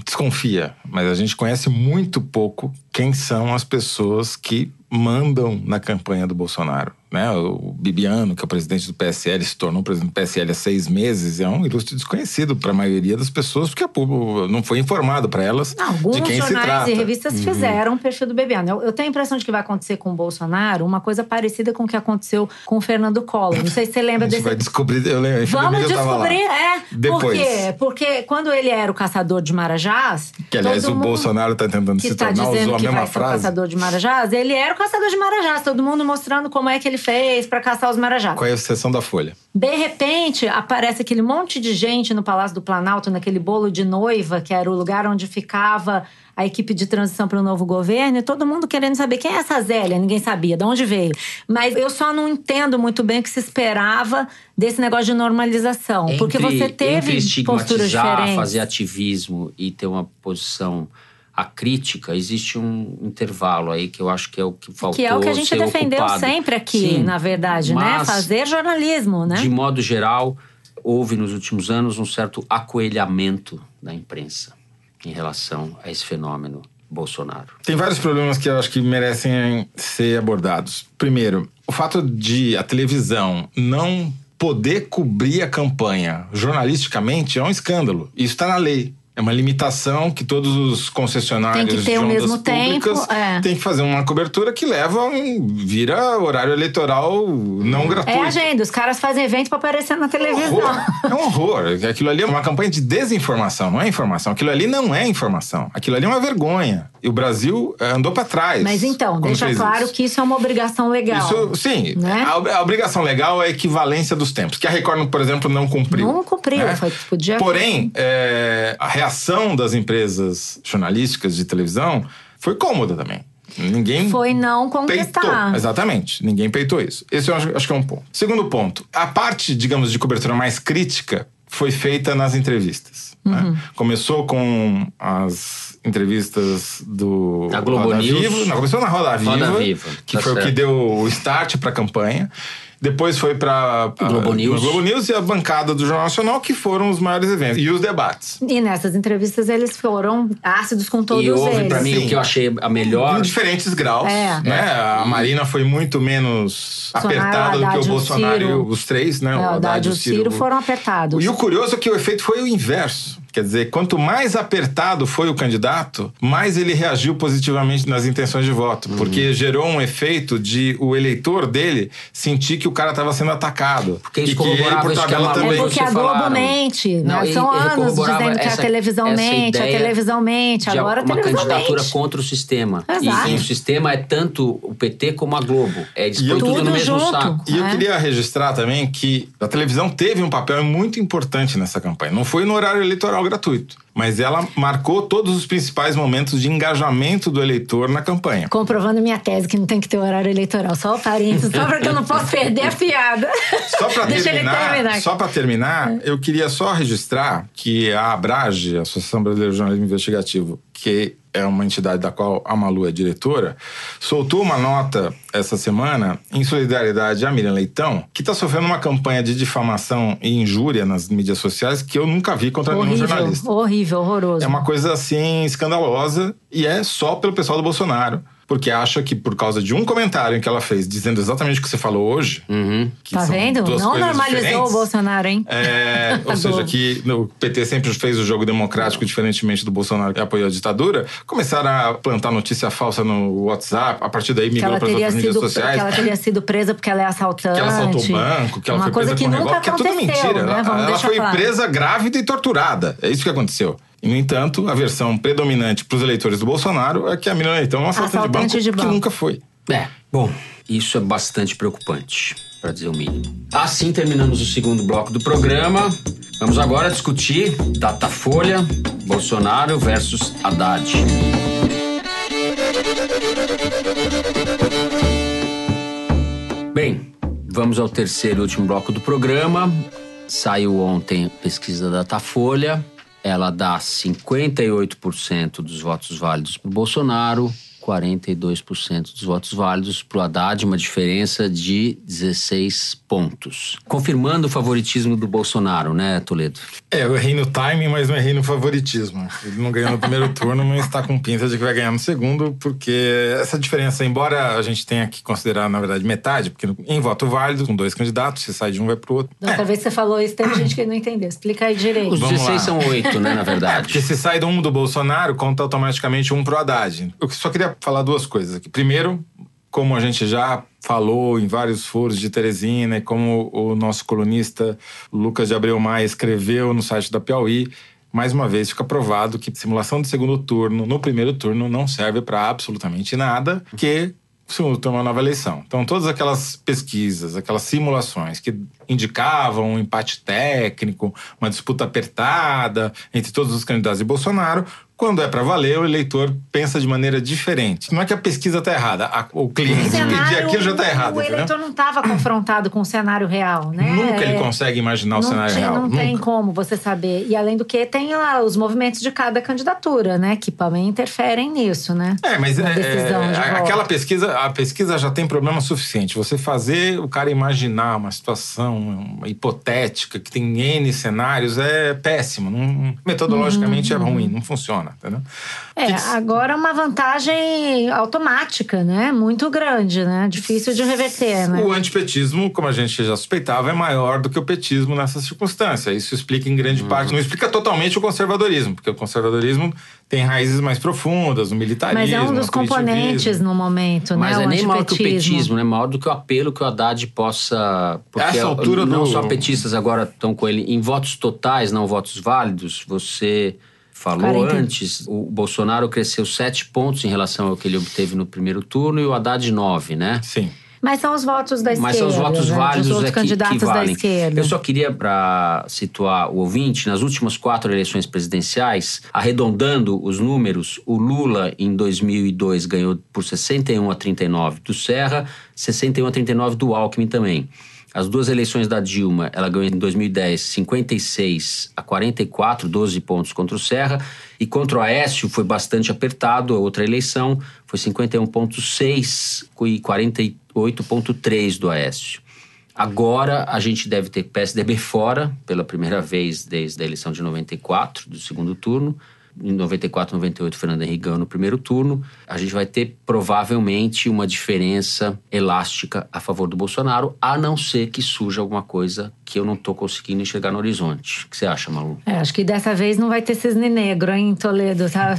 desconfia, mas a gente conhece muito pouco quem são as pessoas que mandam na campanha do Bolsonaro. Né? O Bibiano, que é o presidente do PSL, se tornou presidente do PSL há seis meses, é um ilustre desconhecido para a maioria das pessoas, porque a público não foi informado para elas Alguns de quem jornais se trata. e revistas Uhum. fizeram o perfil do Bibiano. Eu, eu tenho a impressão de que vai acontecer com o Bolsonaro uma coisa parecida com o que aconteceu com o Fernando Collor. Não sei se você lembra A gente desse vai descobrir, eu lembro, Vamos eu descobrir, é. Depois. Por quê? Porque quando ele era o caçador de Marajás. Que, aliás, todo o mundo Bolsonaro está tentando que se está tornar, dizendo usou a que mesma vai ser o frase. caçador de Marajás, ele era o caçador de Marajás. Todo mundo mostrando como é que ele fez para caçar os Marajás. Qual é a exceção da Folha? De repente, aparece aquele monte de gente no Palácio do Planalto, naquele bolo de noiva, que era o lugar onde ficava a equipe de transição para o novo governo, e todo mundo querendo saber quem é essa Zélia, ninguém sabia de onde veio. Mas eu só não entendo muito bem o que se esperava desse negócio de normalização. porque você teve entre posturas estigmatizar, diferentes. fazer ativismo e ter uma posição acrítica, existe um intervalo aí que eu acho que é o que faltou Que é o que a gente defendeu ocupado. sempre aqui, Sim, na verdade, né? Fazer jornalismo, né? De modo geral, houve nos últimos anos um certo acoelhamento da imprensa em relação a esse fenômeno Bolsonaro. Tem vários problemas que eu acho que merecem ser abordados. Primeiro, o fato de a televisão não poder cobrir a campanha jornalisticamente é um escândalo. Isso está na lei. É uma limitação que todos os concessionários Tem que ter de ondas mesmo tempo, públicas é. têm que fazer uma cobertura que leva um, vira horário eleitoral não gratuito. É agenda, os caras fazem evento para aparecer na televisão. horror. É um horror. Aquilo ali é uma campanha de desinformação, não é informação. Aquilo ali não é informação. Aquilo ali é uma vergonha. E o Brasil eh, andou para trás. Mas então, deixa claro isso. que isso é uma obrigação legal. Isso, sim, Né? a, a obrigação legal é a equivalência dos tempos, que a Record, por exemplo, não cumpriu. Não cumpriu, né? foi- podia- Porém, é, a reação das empresas jornalísticas de televisão foi cômoda também. Ninguém Foi não peitou. contestar. Exatamente. Ninguém peitou isso. Esse eu acho, acho que é um ponto. Segundo ponto, a parte, digamos, de cobertura mais crítica foi feita nas entrevistas. né? Uhum. Começou com as entrevistas do Da Globo Roda News. Viva. Não, começou na Roda Viva, Roda Viva, que tá foi o que certo. deu o start para a campanha. Depois foi para Globo News. Globo News e a bancada do Jornal Nacional, que foram os maiores eventos. E os debates. E nessas entrevistas eles foram ácidos com todos e houve eles. para mim Sim. o que eu achei a melhor Em diferentes graus. É. Né? A Marina foi muito menos Bolsonaro, apertada do que o e o Bolsonaro e os três, né? É, o Haddad e o Ciro foram apertados. E o curioso é que o efeito foi o inverso. Quer dizer, quanto mais apertado foi o candidato, mais ele reagiu positivamente nas intenções de voto. Uhum. Porque gerou um efeito de o eleitor dele sentir que o cara estava sendo atacado. Porque e que ele, por isso que a tabela, Malu também. É porque a Globo mente. Não, né? e- São e anos dizendo que essa- a televisão mente, a televisão mente. Agora a uma televisão candidatura mente. contra o sistema. Exato. E, e o sistema é tanto o PT como a Globo. É, E eu- tudo Tudo no mesmo junto. saco. E eu É. queria registrar também que a televisão teve um papel muito importante nessa campanha. Não foi no horário eleitoral gratuito, mas ela marcou todos os principais momentos de engajamento do eleitor na campanha. Comprovando minha tese que não tem que ter horário eleitoral. Só o parênteses, só porque eu não posso perder a piada. Só para terminar, terminar. só para terminar, eu queria só registrar que a Abrage, a Associação Brasileira de Jornalismo Investigativo, que é uma entidade da qual a Malu é diretora, soltou uma nota essa semana em solidariedade à Miriam Leitão, que está sofrendo uma campanha de difamação e injúria nas mídias sociais que eu nunca vi contra nenhum horrível, jornalista. horrível, horroroso. É uma coisa assim escandalosa e é só pelo pessoal do Bolsonaro. Porque acha que por causa de um comentário que ela fez, dizendo exatamente o que você falou hoje, que Tá são vendo? duas Não normalizou diferentes, o Bolsonaro, hein? é, ou seja, que o PT sempre fez o jogo democrático, diferentemente do Bolsonaro que apoiou a ditadura, começaram a plantar notícia falsa no WhatsApp, a partir daí migrou ela, para as teria outras mídias sido, sociais. que ela teria sido presa porque ela é assaltante. Que ela assaltou o banco, que ela Uma foi coisa presa que por nunca negócio, que é tudo aconteceu, mentira. né? Ela, Vamos ela deixar foi claro. presa grávida e torturada. É isso que aconteceu. E, no entanto, a versão predominante para os eleitores do Bolsonaro é que a menina então é uma assaltante de banco, Assaltante de que banco. nunca foi. É, bom, isso é bastante preocupante, para dizer o mínimo. Assim terminamos o segundo bloco do programa. Vamos agora discutir Datafolha, Bolsonaro versus Haddad. Bem, vamos ao terceiro e último bloco do programa. Saiu ontem a pesquisa da Datafolha. Ela dá 58% dos votos válidos para Bolsonaro, 42% dos votos válidos para o Haddad, uma diferença de 16 pontos. Confirmando o favoritismo do Bolsonaro, né, Toledo? É, eu errei no timing, mas não errei no favoritismo. Ele não ganhou no primeiro turno, mas está com pinta de que vai ganhar no segundo, porque essa diferença, embora a gente tenha que considerar, na verdade, metade, porque em voto válido, com dois candidatos, se sai de um, vai pro outro. Da outra vez que você falou isso, teve gente que não entendeu. Explica aí direito. Os Vamos 16 lá. são 8, né, na Porque verdade. se sai de um do Bolsonaro, conta automaticamente um pro Haddad. Eu só queria falar duas coisas aqui. Primeiro, como a gente já falou em vários foros de Teresina e como o nosso colunista Lucas de Abreu Maia escreveu no site da Piauí, mais uma vez fica provado que simulação de segundo turno no primeiro turno não serve para absolutamente nada, que é uma nova eleição. Então, todas aquelas pesquisas, aquelas simulações que indicavam um empate técnico, uma disputa apertada entre todos os candidatos de Bolsonaro, quando é para valer, o eleitor pensa de maneira diferente. Não é que a pesquisa está errada, a- o cliente pedir aquilo já está errado, O entendeu? eleitor não estava confrontado com o cenário real, né? Nunca ele consegue imaginar o cenário tem, real. Não tem Nunca. como você saber. E além do que, tem lá os movimentos de cada candidatura, né? Que também interferem nisso, né? É, mas é, é, aquela pesquisa, a pesquisa já tem problema suficiente. Você fazer o cara imaginar uma situação uma hipotética que tem N cenários é péssimo. Não- metodologicamente é ruim, não funciona, entendeu? É, Que- agora uma vantagem automática, né? Muito grande, né? Difícil de reverter, né? O antipetismo, como a gente já suspeitava, é maior do que o petismo nessa circunstância. Isso explica em grande parte, não explica totalmente o conservadorismo, porque o conservadorismo tem raízes mais profundas, no militarismo. Mas é um dos componentes no momento, Mas né? é o nem maior que o antipetismo. petismo, né? Maior do que o apelo que o Haddad possa. Porque Essa altura não do- só petistas agora estão com ele em votos totais, não votos válidos. Você falou 40. antes, o Bolsonaro cresceu sete pontos em relação ao que ele obteve no primeiro turno e o Haddad nove, né? Sim. Mas são os votos da esquerda. Mas são os votos né? válidos Dos outros é que, candidatos que valem. da esquerda. Eu só queria, para situar o ouvinte, nas últimas quatro eleições presidenciais, arredondando os números, o Lula em 2002 ganhou por 61 a 39 do Serra, 61 a 39 do Alckmin também. As duas eleições da Dilma, ela ganhou em 2010 56 a 44, 12 pontos contra o Serra. E contra o Aécio foi bastante apertado, a outra eleição foi 51,6 e 48,3 do Aécio. Agora a gente deve ter PSDB fora, pela primeira vez desde a eleição de 94, do segundo turno. Em 94, 98, Fernando Henrique ganhou no primeiro turno. A gente vai ter provavelmente uma diferença elástica a favor do Bolsonaro, a não ser que surja alguma coisa que eu não estou conseguindo enxergar no horizonte. O que você acha, Malu? É, acho que dessa vez não vai ter cisne negro, hein, Toledo? Tá?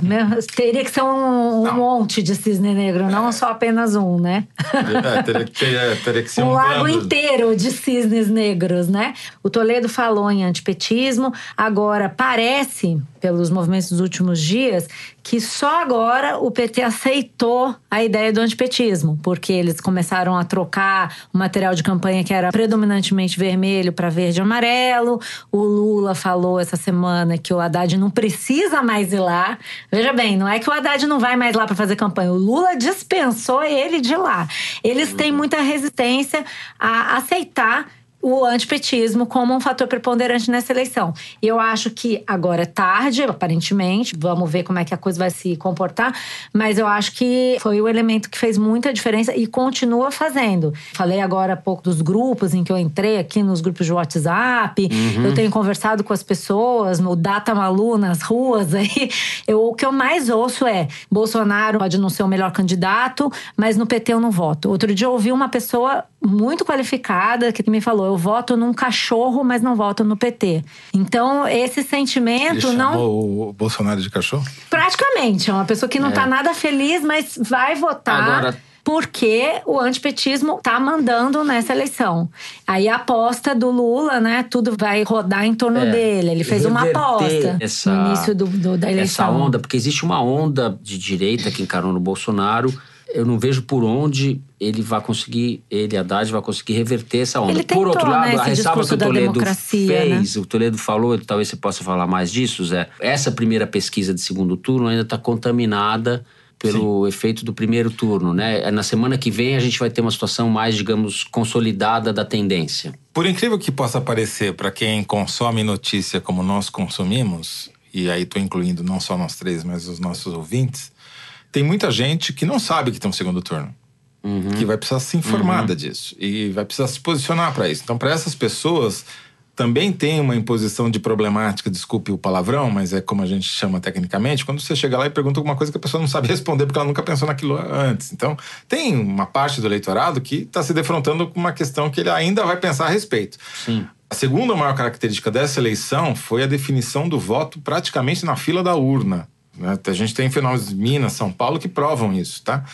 Teria que ser um, um monte de cisne negro, não só apenas um, né? É, teria, que ter- é, teria que ser um um, lago bando. inteiro de cisnes negros, né? O Toledo falou em antipetismo. Agora, parece, pelos movimentos dos últimos dias, que só agora o PT aceitou a ideia do antipetismo, porque eles começaram a trocar o material de campanha que era predominantemente vermelho para verde e amarelo. O Lula falou essa semana que o Haddad não precisa mais ir lá. Veja bem, não é que o Haddad não vai mais lá para fazer campanha. O Lula dispensou ele de lá. Eles têm muita resistência a aceitar o antipetismo como um fator preponderante nessa eleição. Eu acho que agora é tarde, aparentemente, vamos ver como é que a coisa vai se comportar, mas eu acho que foi o elemento que fez muita diferença e continua fazendo. Falei agora há pouco dos grupos em que eu entrei aqui nos grupos de WhatsApp, uhum. eu tenho conversado com as pessoas no Data Malu, nas ruas aí. Eu, o que eu mais ouço é: Bolsonaro pode não ser o melhor candidato, mas no PT eu não voto. Outro dia eu ouvi uma pessoa muito qualificada que me falou: eu voto num cachorro, mas não voto no PT. Então, esse sentimento Ele não. o Bolsonaro de cachorro? Praticamente. É uma pessoa que não está é. nada feliz, mas vai votar. Agora, porque o antipetismo tá mandando nessa eleição. Aí a aposta do Lula, né? Tudo vai rodar em torno é, dele. Ele fez uma aposta essa, no início do, do, da eleição. Essa onda, porque existe uma onda de direita que encarou no Bolsonaro eu não vejo por onde ele vai conseguir, ele, Haddad, vai conseguir reverter essa onda. Tentou, por outro lado, né, a ressalva que o Toledo né? fez, né? o Toledo falou, talvez você possa falar mais disso, Zé. Essa primeira pesquisa de segundo turno ainda está contaminada pelo Sim. efeito do primeiro turno, né? Na semana que vem a gente vai ter uma situação mais, digamos, consolidada da tendência. Por incrível que possa parecer para quem consome notícia como nós consumimos, e aí estou incluindo não só nós três, mas os nossos ouvintes, tem muita gente que não sabe que tem um segundo turno. Uhum. Que vai precisar ser informada uhum. disso. E vai precisar se posicionar para isso. Então, para essas pessoas, também tem uma imposição de problemática, desculpe o palavrão, mas é como a gente chama tecnicamente, quando você chega lá e pergunta alguma coisa que a pessoa não sabe responder porque ela nunca pensou naquilo antes. Então, tem uma parte do eleitorado que está se defrontando com uma questão que ele ainda vai pensar a respeito. Sim. A segunda maior característica dessa eleição foi a definição do voto praticamente na fila da urna. Né? A gente tem fenômenos de Minas, São Paulo que provam isso, tá?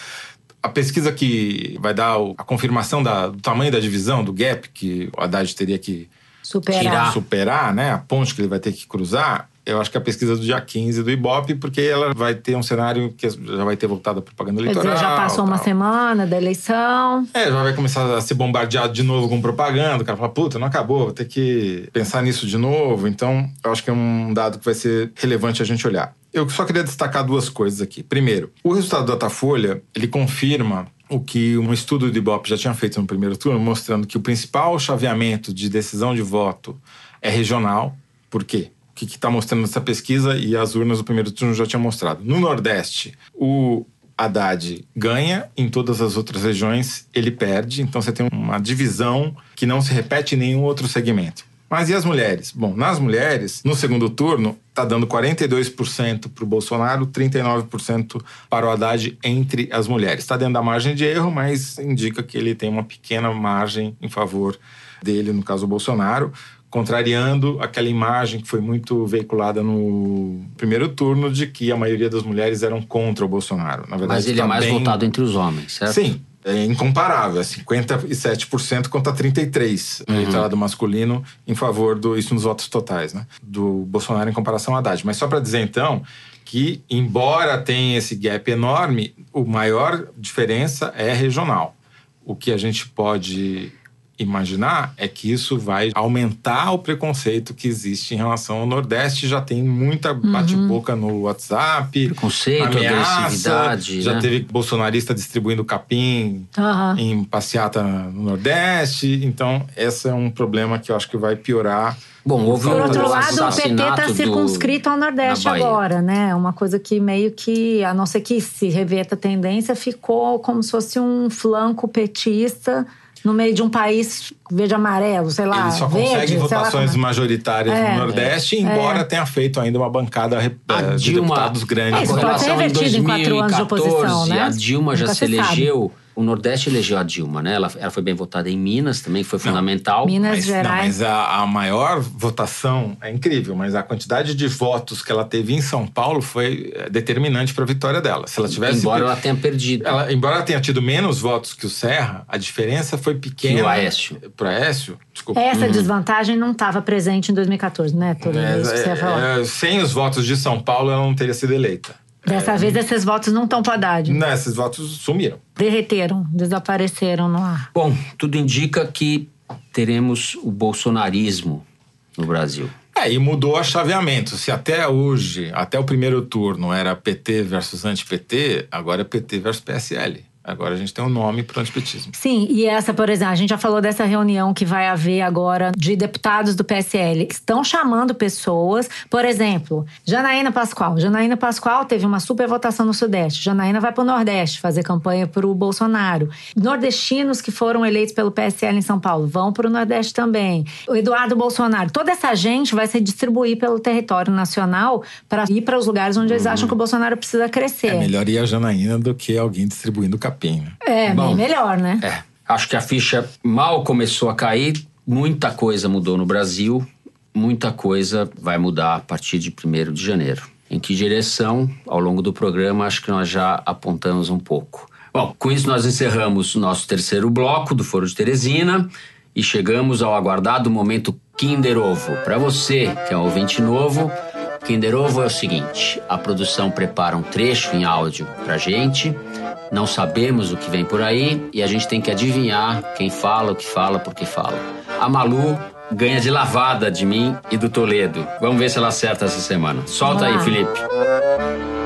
A pesquisa que vai dar a confirmação da, do tamanho da divisão, do gap, que o Haddad teria que superar. Tirar, superar, né? A ponte que ele vai ter que cruzar, eu acho que é a pesquisa do dia 15 do Ibope, porque ela vai ter um cenário que já vai ter voltado a propaganda eleitoral. Dizer, já passou uma semana da eleição. É, já vai começar a ser bombardeado de novo com propaganda. O cara fala, puta, não acabou, vou ter que pensar nisso de novo. Então, eu acho que é um dado que vai ser relevante a gente olhar. Eu só queria destacar duas coisas aqui. Primeiro, o resultado da Datafolha, ele confirma o que um estudo do Ibope já tinha feito no primeiro turno, mostrando que o principal chaveamento de decisão de voto é regional. Por quê? O que está mostrando essa pesquisa e as urnas do primeiro turno já tinham mostrado. No Nordeste, o Haddad ganha, em todas as outras regiões ele perde. Então você tem uma divisão que não se repete em nenhum outro segmento. Mas e as mulheres? Bom, nas mulheres, no segundo turno, está dando 42% para o Bolsonaro, 39% para o Haddad entre as mulheres. Está dentro da margem de erro, mas indica que ele tem uma pequena margem em favor dele, no caso o Bolsonaro, contrariando aquela imagem que foi muito veiculada no primeiro turno de que a maioria das mulheres eram contra o Bolsonaro. Na verdade, mas ele é tá mais bem... votado entre os homens, certo? Sim, é incomparável, é 57% contra 33% no uhum. eleitorado masculino em favor do isso nos votos totais, né? Do Bolsonaro em comparação a Haddad. Mas só para dizer então que embora tenha esse gap enorme, o maior diferença é regional. O que a gente pode imaginar é que isso vai aumentar o preconceito que existe em relação ao Nordeste. Já tem muita uhum. bate-boca no WhatsApp. Preconceito, ameaça, agressividade. Já né? teve bolsonarista distribuindo capim uhum. em passeata no Nordeste. Então, esse é um problema que eu acho que vai piorar. Bom, houve Por outro lado, o PT está circunscrito ao Nordeste agora, né? Uma coisa que meio que, a não ser que se reverta a tendência, ficou como se fosse um flanco petista no meio de um país verde amarelo, sei lá. Ele só verde, consegue votações como... majoritárias é, no Nordeste, é, embora é. tenha feito ainda uma bancada a eh, de Dilma, deputados grandes. É, isso pode ser revertido em quatro anos de oposição, né? A Dilma já se elegeu o Nordeste elegeu a Dilma, né? Ela, ela foi bem votada em Minas também, foi fundamental. Minas mas, Gerais. Não, mas a, a, maior votação é incrível, mas a quantidade de votos que ela teve em São Paulo foi é, determinante para a vitória dela. Se ela tivesse. Embora ela tenha perdido. Ela, embora ela tenha tido menos votos que o Serra, a diferença foi pequena. Que o Aécio. Pro Aécio, desculpa. Essa uhum. desvantagem não estava presente em 2014, né, Todo é, isso que você é, é, Sem os votos de São Paulo, ela não teria sido eleita. Dessa é, vez, esses votos não estão para Haddad. Não, esses votos sumiram. Derreteram, desapareceram no ar. Bom, tudo indica que teremos o bolsonarismo no Brasil. É, e mudou o chaveamento. Se até hoje, até o primeiro turno, era PT versus anti-PT, agora é PT versus PSL. Agora a gente tem um nome para o antipetismo. Sim, e essa, por exemplo, a gente já falou dessa reunião que vai haver agora de deputados do PSL. Estão chamando pessoas, por exemplo, Janaína Pascoal. Janaína Pascoal teve uma super votação no Sudeste. Janaína vai para o Nordeste fazer campanha para o Bolsonaro. Nordestinos que foram eleitos pelo PSL em São Paulo vão para o Nordeste também. O Eduardo Bolsonaro. Toda essa gente vai se distribuir pelo território nacional para ir para os lugares onde eles acham que o Bolsonaro precisa crescer. É melhor ir a Janaína do que alguém distribuindo capim. né? É, Bom, melhor, né? É, acho que a ficha mal começou a cair, muita coisa mudou no Brasil, muita coisa vai mudar a partir de 1 de janeiro. Em que direção, ao longo do programa, acho que nós já apontamos um pouco. Bom, com isso nós encerramos o nosso terceiro bloco do Foro de Teresina e chegamos ao aguardado momento Kinder Ovo. Para você que é um ouvinte novo, Kinder Ovo é o seguinte: a produção prepara um trecho em áudio pra gente, não sabemos o que vem por aí e a gente tem que adivinhar quem fala, o que fala, por que fala. A Malu ganha de lavada de mim e do Toledo. Vamos ver se ela acerta essa semana. Solta aí, Vamos lá. Felipe.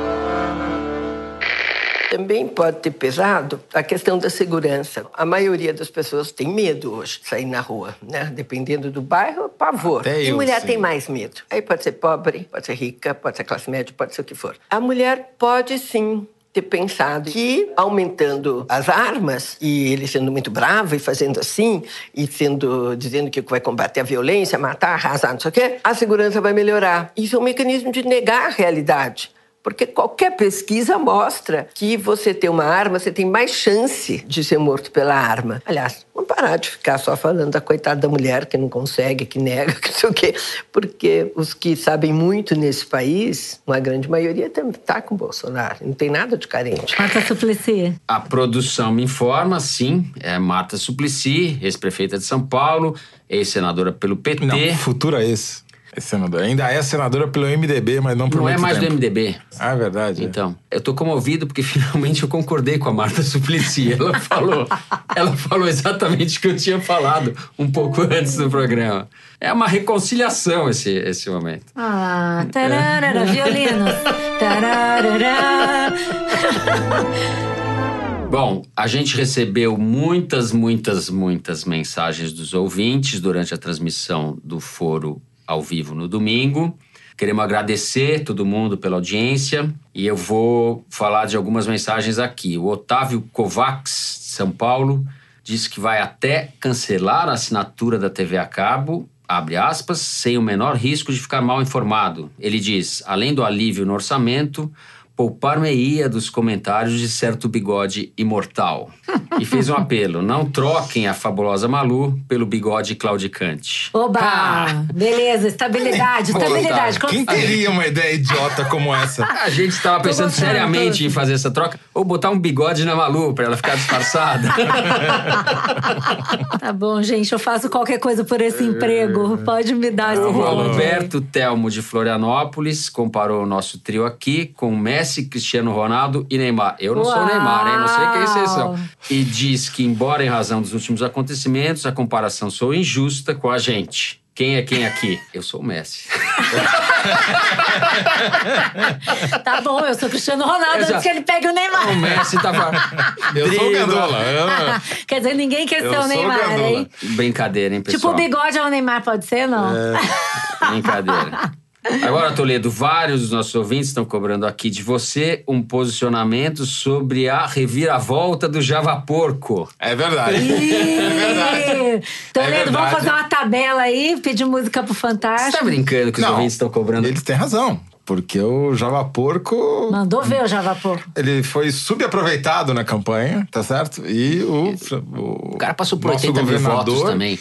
Também pode ter pesado a questão da segurança. A maioria das pessoas tem medo hoje de sair na rua, né? Dependendo do bairro, pavor. Até e eu, mulher sim. tem mais medo. Aí pode ser pobre, pode ser rica, pode ser classe média, pode ser o que for. A mulher pode sim ter pensado que aumentando as armas e ele sendo muito bravo e fazendo assim e sendo dizendo que vai combater a violência, matar, arrasar, não sei o quê, a segurança vai melhorar. Isso é um mecanismo de negar a realidade. Porque qualquer pesquisa mostra que você ter uma arma, você tem mais chance de ser morto pela arma. Aliás, vamos parar de ficar só falando da coitada da mulher que não consegue, que nega, que não sei o quê. Porque os que sabem muito nesse país, uma grande maioria está com Bolsonaro. Não tem nada de carente. Marta Suplicy. A produção me informa, sim, é Marta Suplicy, ex-prefeita de São Paulo, ex-senadora pelo PT. Não, futura ex. É senadora. Ainda é senadora pelo MDB, mas não por Não é mais tempo. do MDB. Ah, é verdade. é. Então, eu tô comovido porque finalmente eu concordei com a Marta Suplicy. Ela falou, ela falou exatamente o que eu tinha falado um pouco antes do programa. É uma reconciliação esse, esse momento. Ah, tararara, violinos. Tararara. Bom, a gente recebeu muitas, muitas, muitas mensagens dos ouvintes durante a transmissão do foro ao vivo no domingo. Queremos agradecer todo mundo pela audiência e eu vou falar de algumas mensagens aqui. O Otávio Kovacs, de São Paulo, disse que vai até cancelar a assinatura da TV a cabo, abre aspas, sem o menor risco de ficar mal informado. Ele diz, além do alívio no orçamento, poupar-me-ia dos comentários de certo bigode imortal. E fez um apelo: não troquem a fabulosa Malu pelo bigode claudicante. Oba! Ah. Beleza, estabilidade, Pô, estabilidade. tá. Quem teria uma ideia idiota como essa? A gente estava pensando seriamente em fazer essa troca ou botar um bigode na Malu para ela ficar disfarçada. Tá bom, gente, eu faço qualquer coisa por esse emprego. Pode me dar esse O. Alberto Telmo de Florianópolis comparou o nosso trio aqui com Messi, Cristiano Ronaldo e Neymar. Eu não sou Uau! Neymar, hein? Não sei quem vocês são. E diz que, embora em razão dos últimos acontecimentos, a comparação sou injusta com a gente. Quem é quem aqui? Eu sou o Messi. Tá bom, eu sou Cristiano Ronaldo Exato. antes que ele pegue o Neymar. O Messi tava. Eu sou o. Gandola. Eu- Quer dizer, ninguém quer Eu ser o sou o Neymar, Gandola. hein? Brincadeira, hein, Tipo, pessoal? o bigode é o Neymar, pode ser, não? Brincadeira. Agora, Toledo, vários dos nossos ouvintes estão cobrando aqui de você um posicionamento sobre a reviravolta do Java Porco. É verdade. Ih! É verdade. Toledo, É vamos verdade. fazer uma tabela aí, pedir música pro Você Fantástico. tá brincando que os Não, ouvintes estão cobrando? Eles têm razão. Porque o Java Porco. Mandou ver o Java Pô. Ele foi subaproveitado na campanha, tá certo? E o. O cara passou por nosso 80 mil votos também.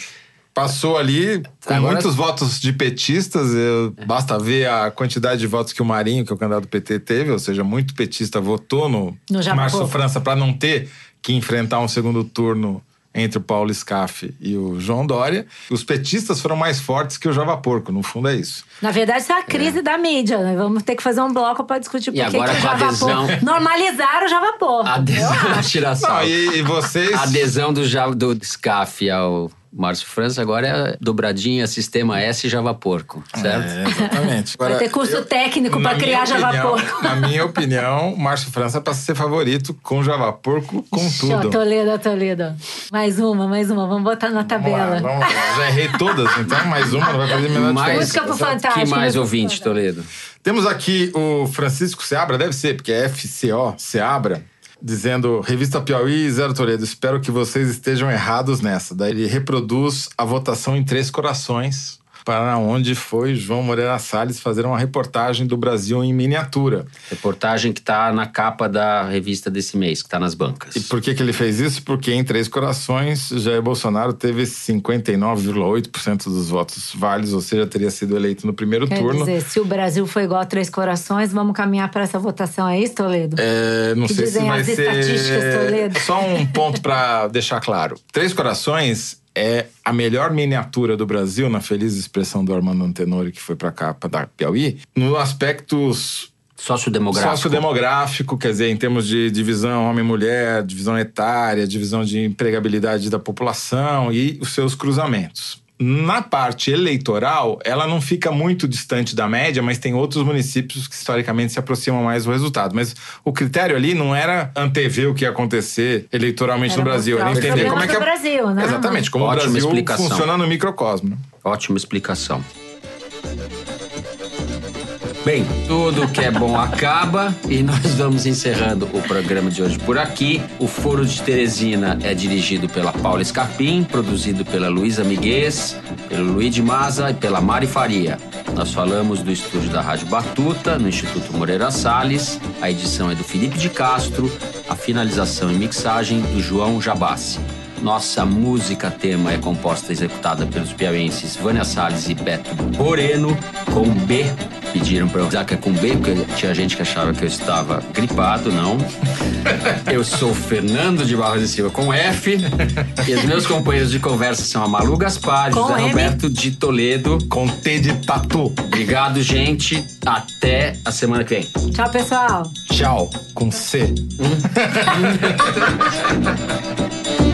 Passou ali com Agora- muitos votos de petistas. eu- basta ver a quantidade de votos que o Marinho, que é o candidato do PT, teve, ou seja, muito petista votou no, No Márcio Porco. França para não ter que enfrentar um segundo turno entre o Paulo Scaff e o João Dória. Os petistas foram mais fortes que o Java Porco, no fundo é isso. Na verdade, isso é a crise da mídia, né? Vamos ter que fazer um bloco pra discutir por que o a Java adesão- Normalizaram o Java Pô. Adesão tiração. Não, e, e vocês. Adesão do, Java, do SCAF ao Márcio França agora é dobradinha Sistema S Java Porco, certo? É, exatamente. Vai ter curso técnico na pra criar minha Java opinião- Porco. Na minha opinião, Márcio França passa a ser favorito com Java Porco, com tudo. Ó, Toledo, Toledo. Mais uma, mais uma. Vamos botar na Vamos tabela. lá, vamos lá. Já errei todas, então mais uma não vai fazer menor Mais- diferença. Música pro Certo? Fantástico. que mais pro ouvinte, Fantástico. Toledo? Temos aqui o Francisco Seabra, deve ser, porque é FCO, Seabra, dizendo: Revista Piauí, Zero Toledo, espero que vocês estejam errados nessa. Daí ele reproduz a votação em Três Corações, para onde foi João Moreira Salles fazer uma reportagem do Brasil em miniatura. Reportagem que tá na capa da revista desse mês, que tá nas bancas. E por que, que ele fez isso? Porque em Três Corações, Jair Bolsonaro teve 59,8% dos votos válidos, ou seja, teria sido eleito no primeiro Quer turno. dizer, se o Brasil foi igual a Três Corações, vamos caminhar para essa votação, é isso, Toledo? É, não Que sei se dizem vai as ser. estatísticas, Toledo. Só um ponto para deixar claro: Três Corações é a melhor miniatura do Brasil, na feliz expressão do Armando Antenori, que foi para a capa da Piauí, no aspectos Sociodemográfico. Sociodemográfico, quer dizer, em termos de divisão homem-mulher, divisão etária, divisão de empregabilidade da população e os seus cruzamentos. Na parte eleitoral, ela não fica muito distante da média, mas tem outros municípios que historicamente se aproximam mais do resultado. Mas o critério ali não era antever o que ia acontecer eleitoralmente Era no Brasil, era entender como é que problemas do Brasil, né? Exatamente, como Ótima o Brasil explicação. funciona no microcosmo. Ótima explicação. Bem, tudo que é bom acaba e nós vamos encerrando o programa de hoje por aqui. O Foro de Teresina é dirigido pela Paula Scarpim, produzido pela Luísa Miguez, pelo Luiz de Maza e pela Mari Faria. Nós falamos do estúdio da Rádio Batuta, no Instituto Moreira Salles. A edição é do Felipe de Castro, a finalização e mixagem do João Jabassi. Nossa música tema é composta e executada pelos piauienses Vânia Salles e Beto Moreno, com B. Pediram para eu usar que é com B, porque tinha gente que achava que eu estava gripado, não. Eu sou Fernando de Barros e Silva com F. E os meus companheiros de conversa são a Malu Gaspar, Com José M. Roberto de Toledo. Com T de tatu. Obrigado, gente. Até a semana que vem. Tchau, pessoal. Tchau, com C. Thank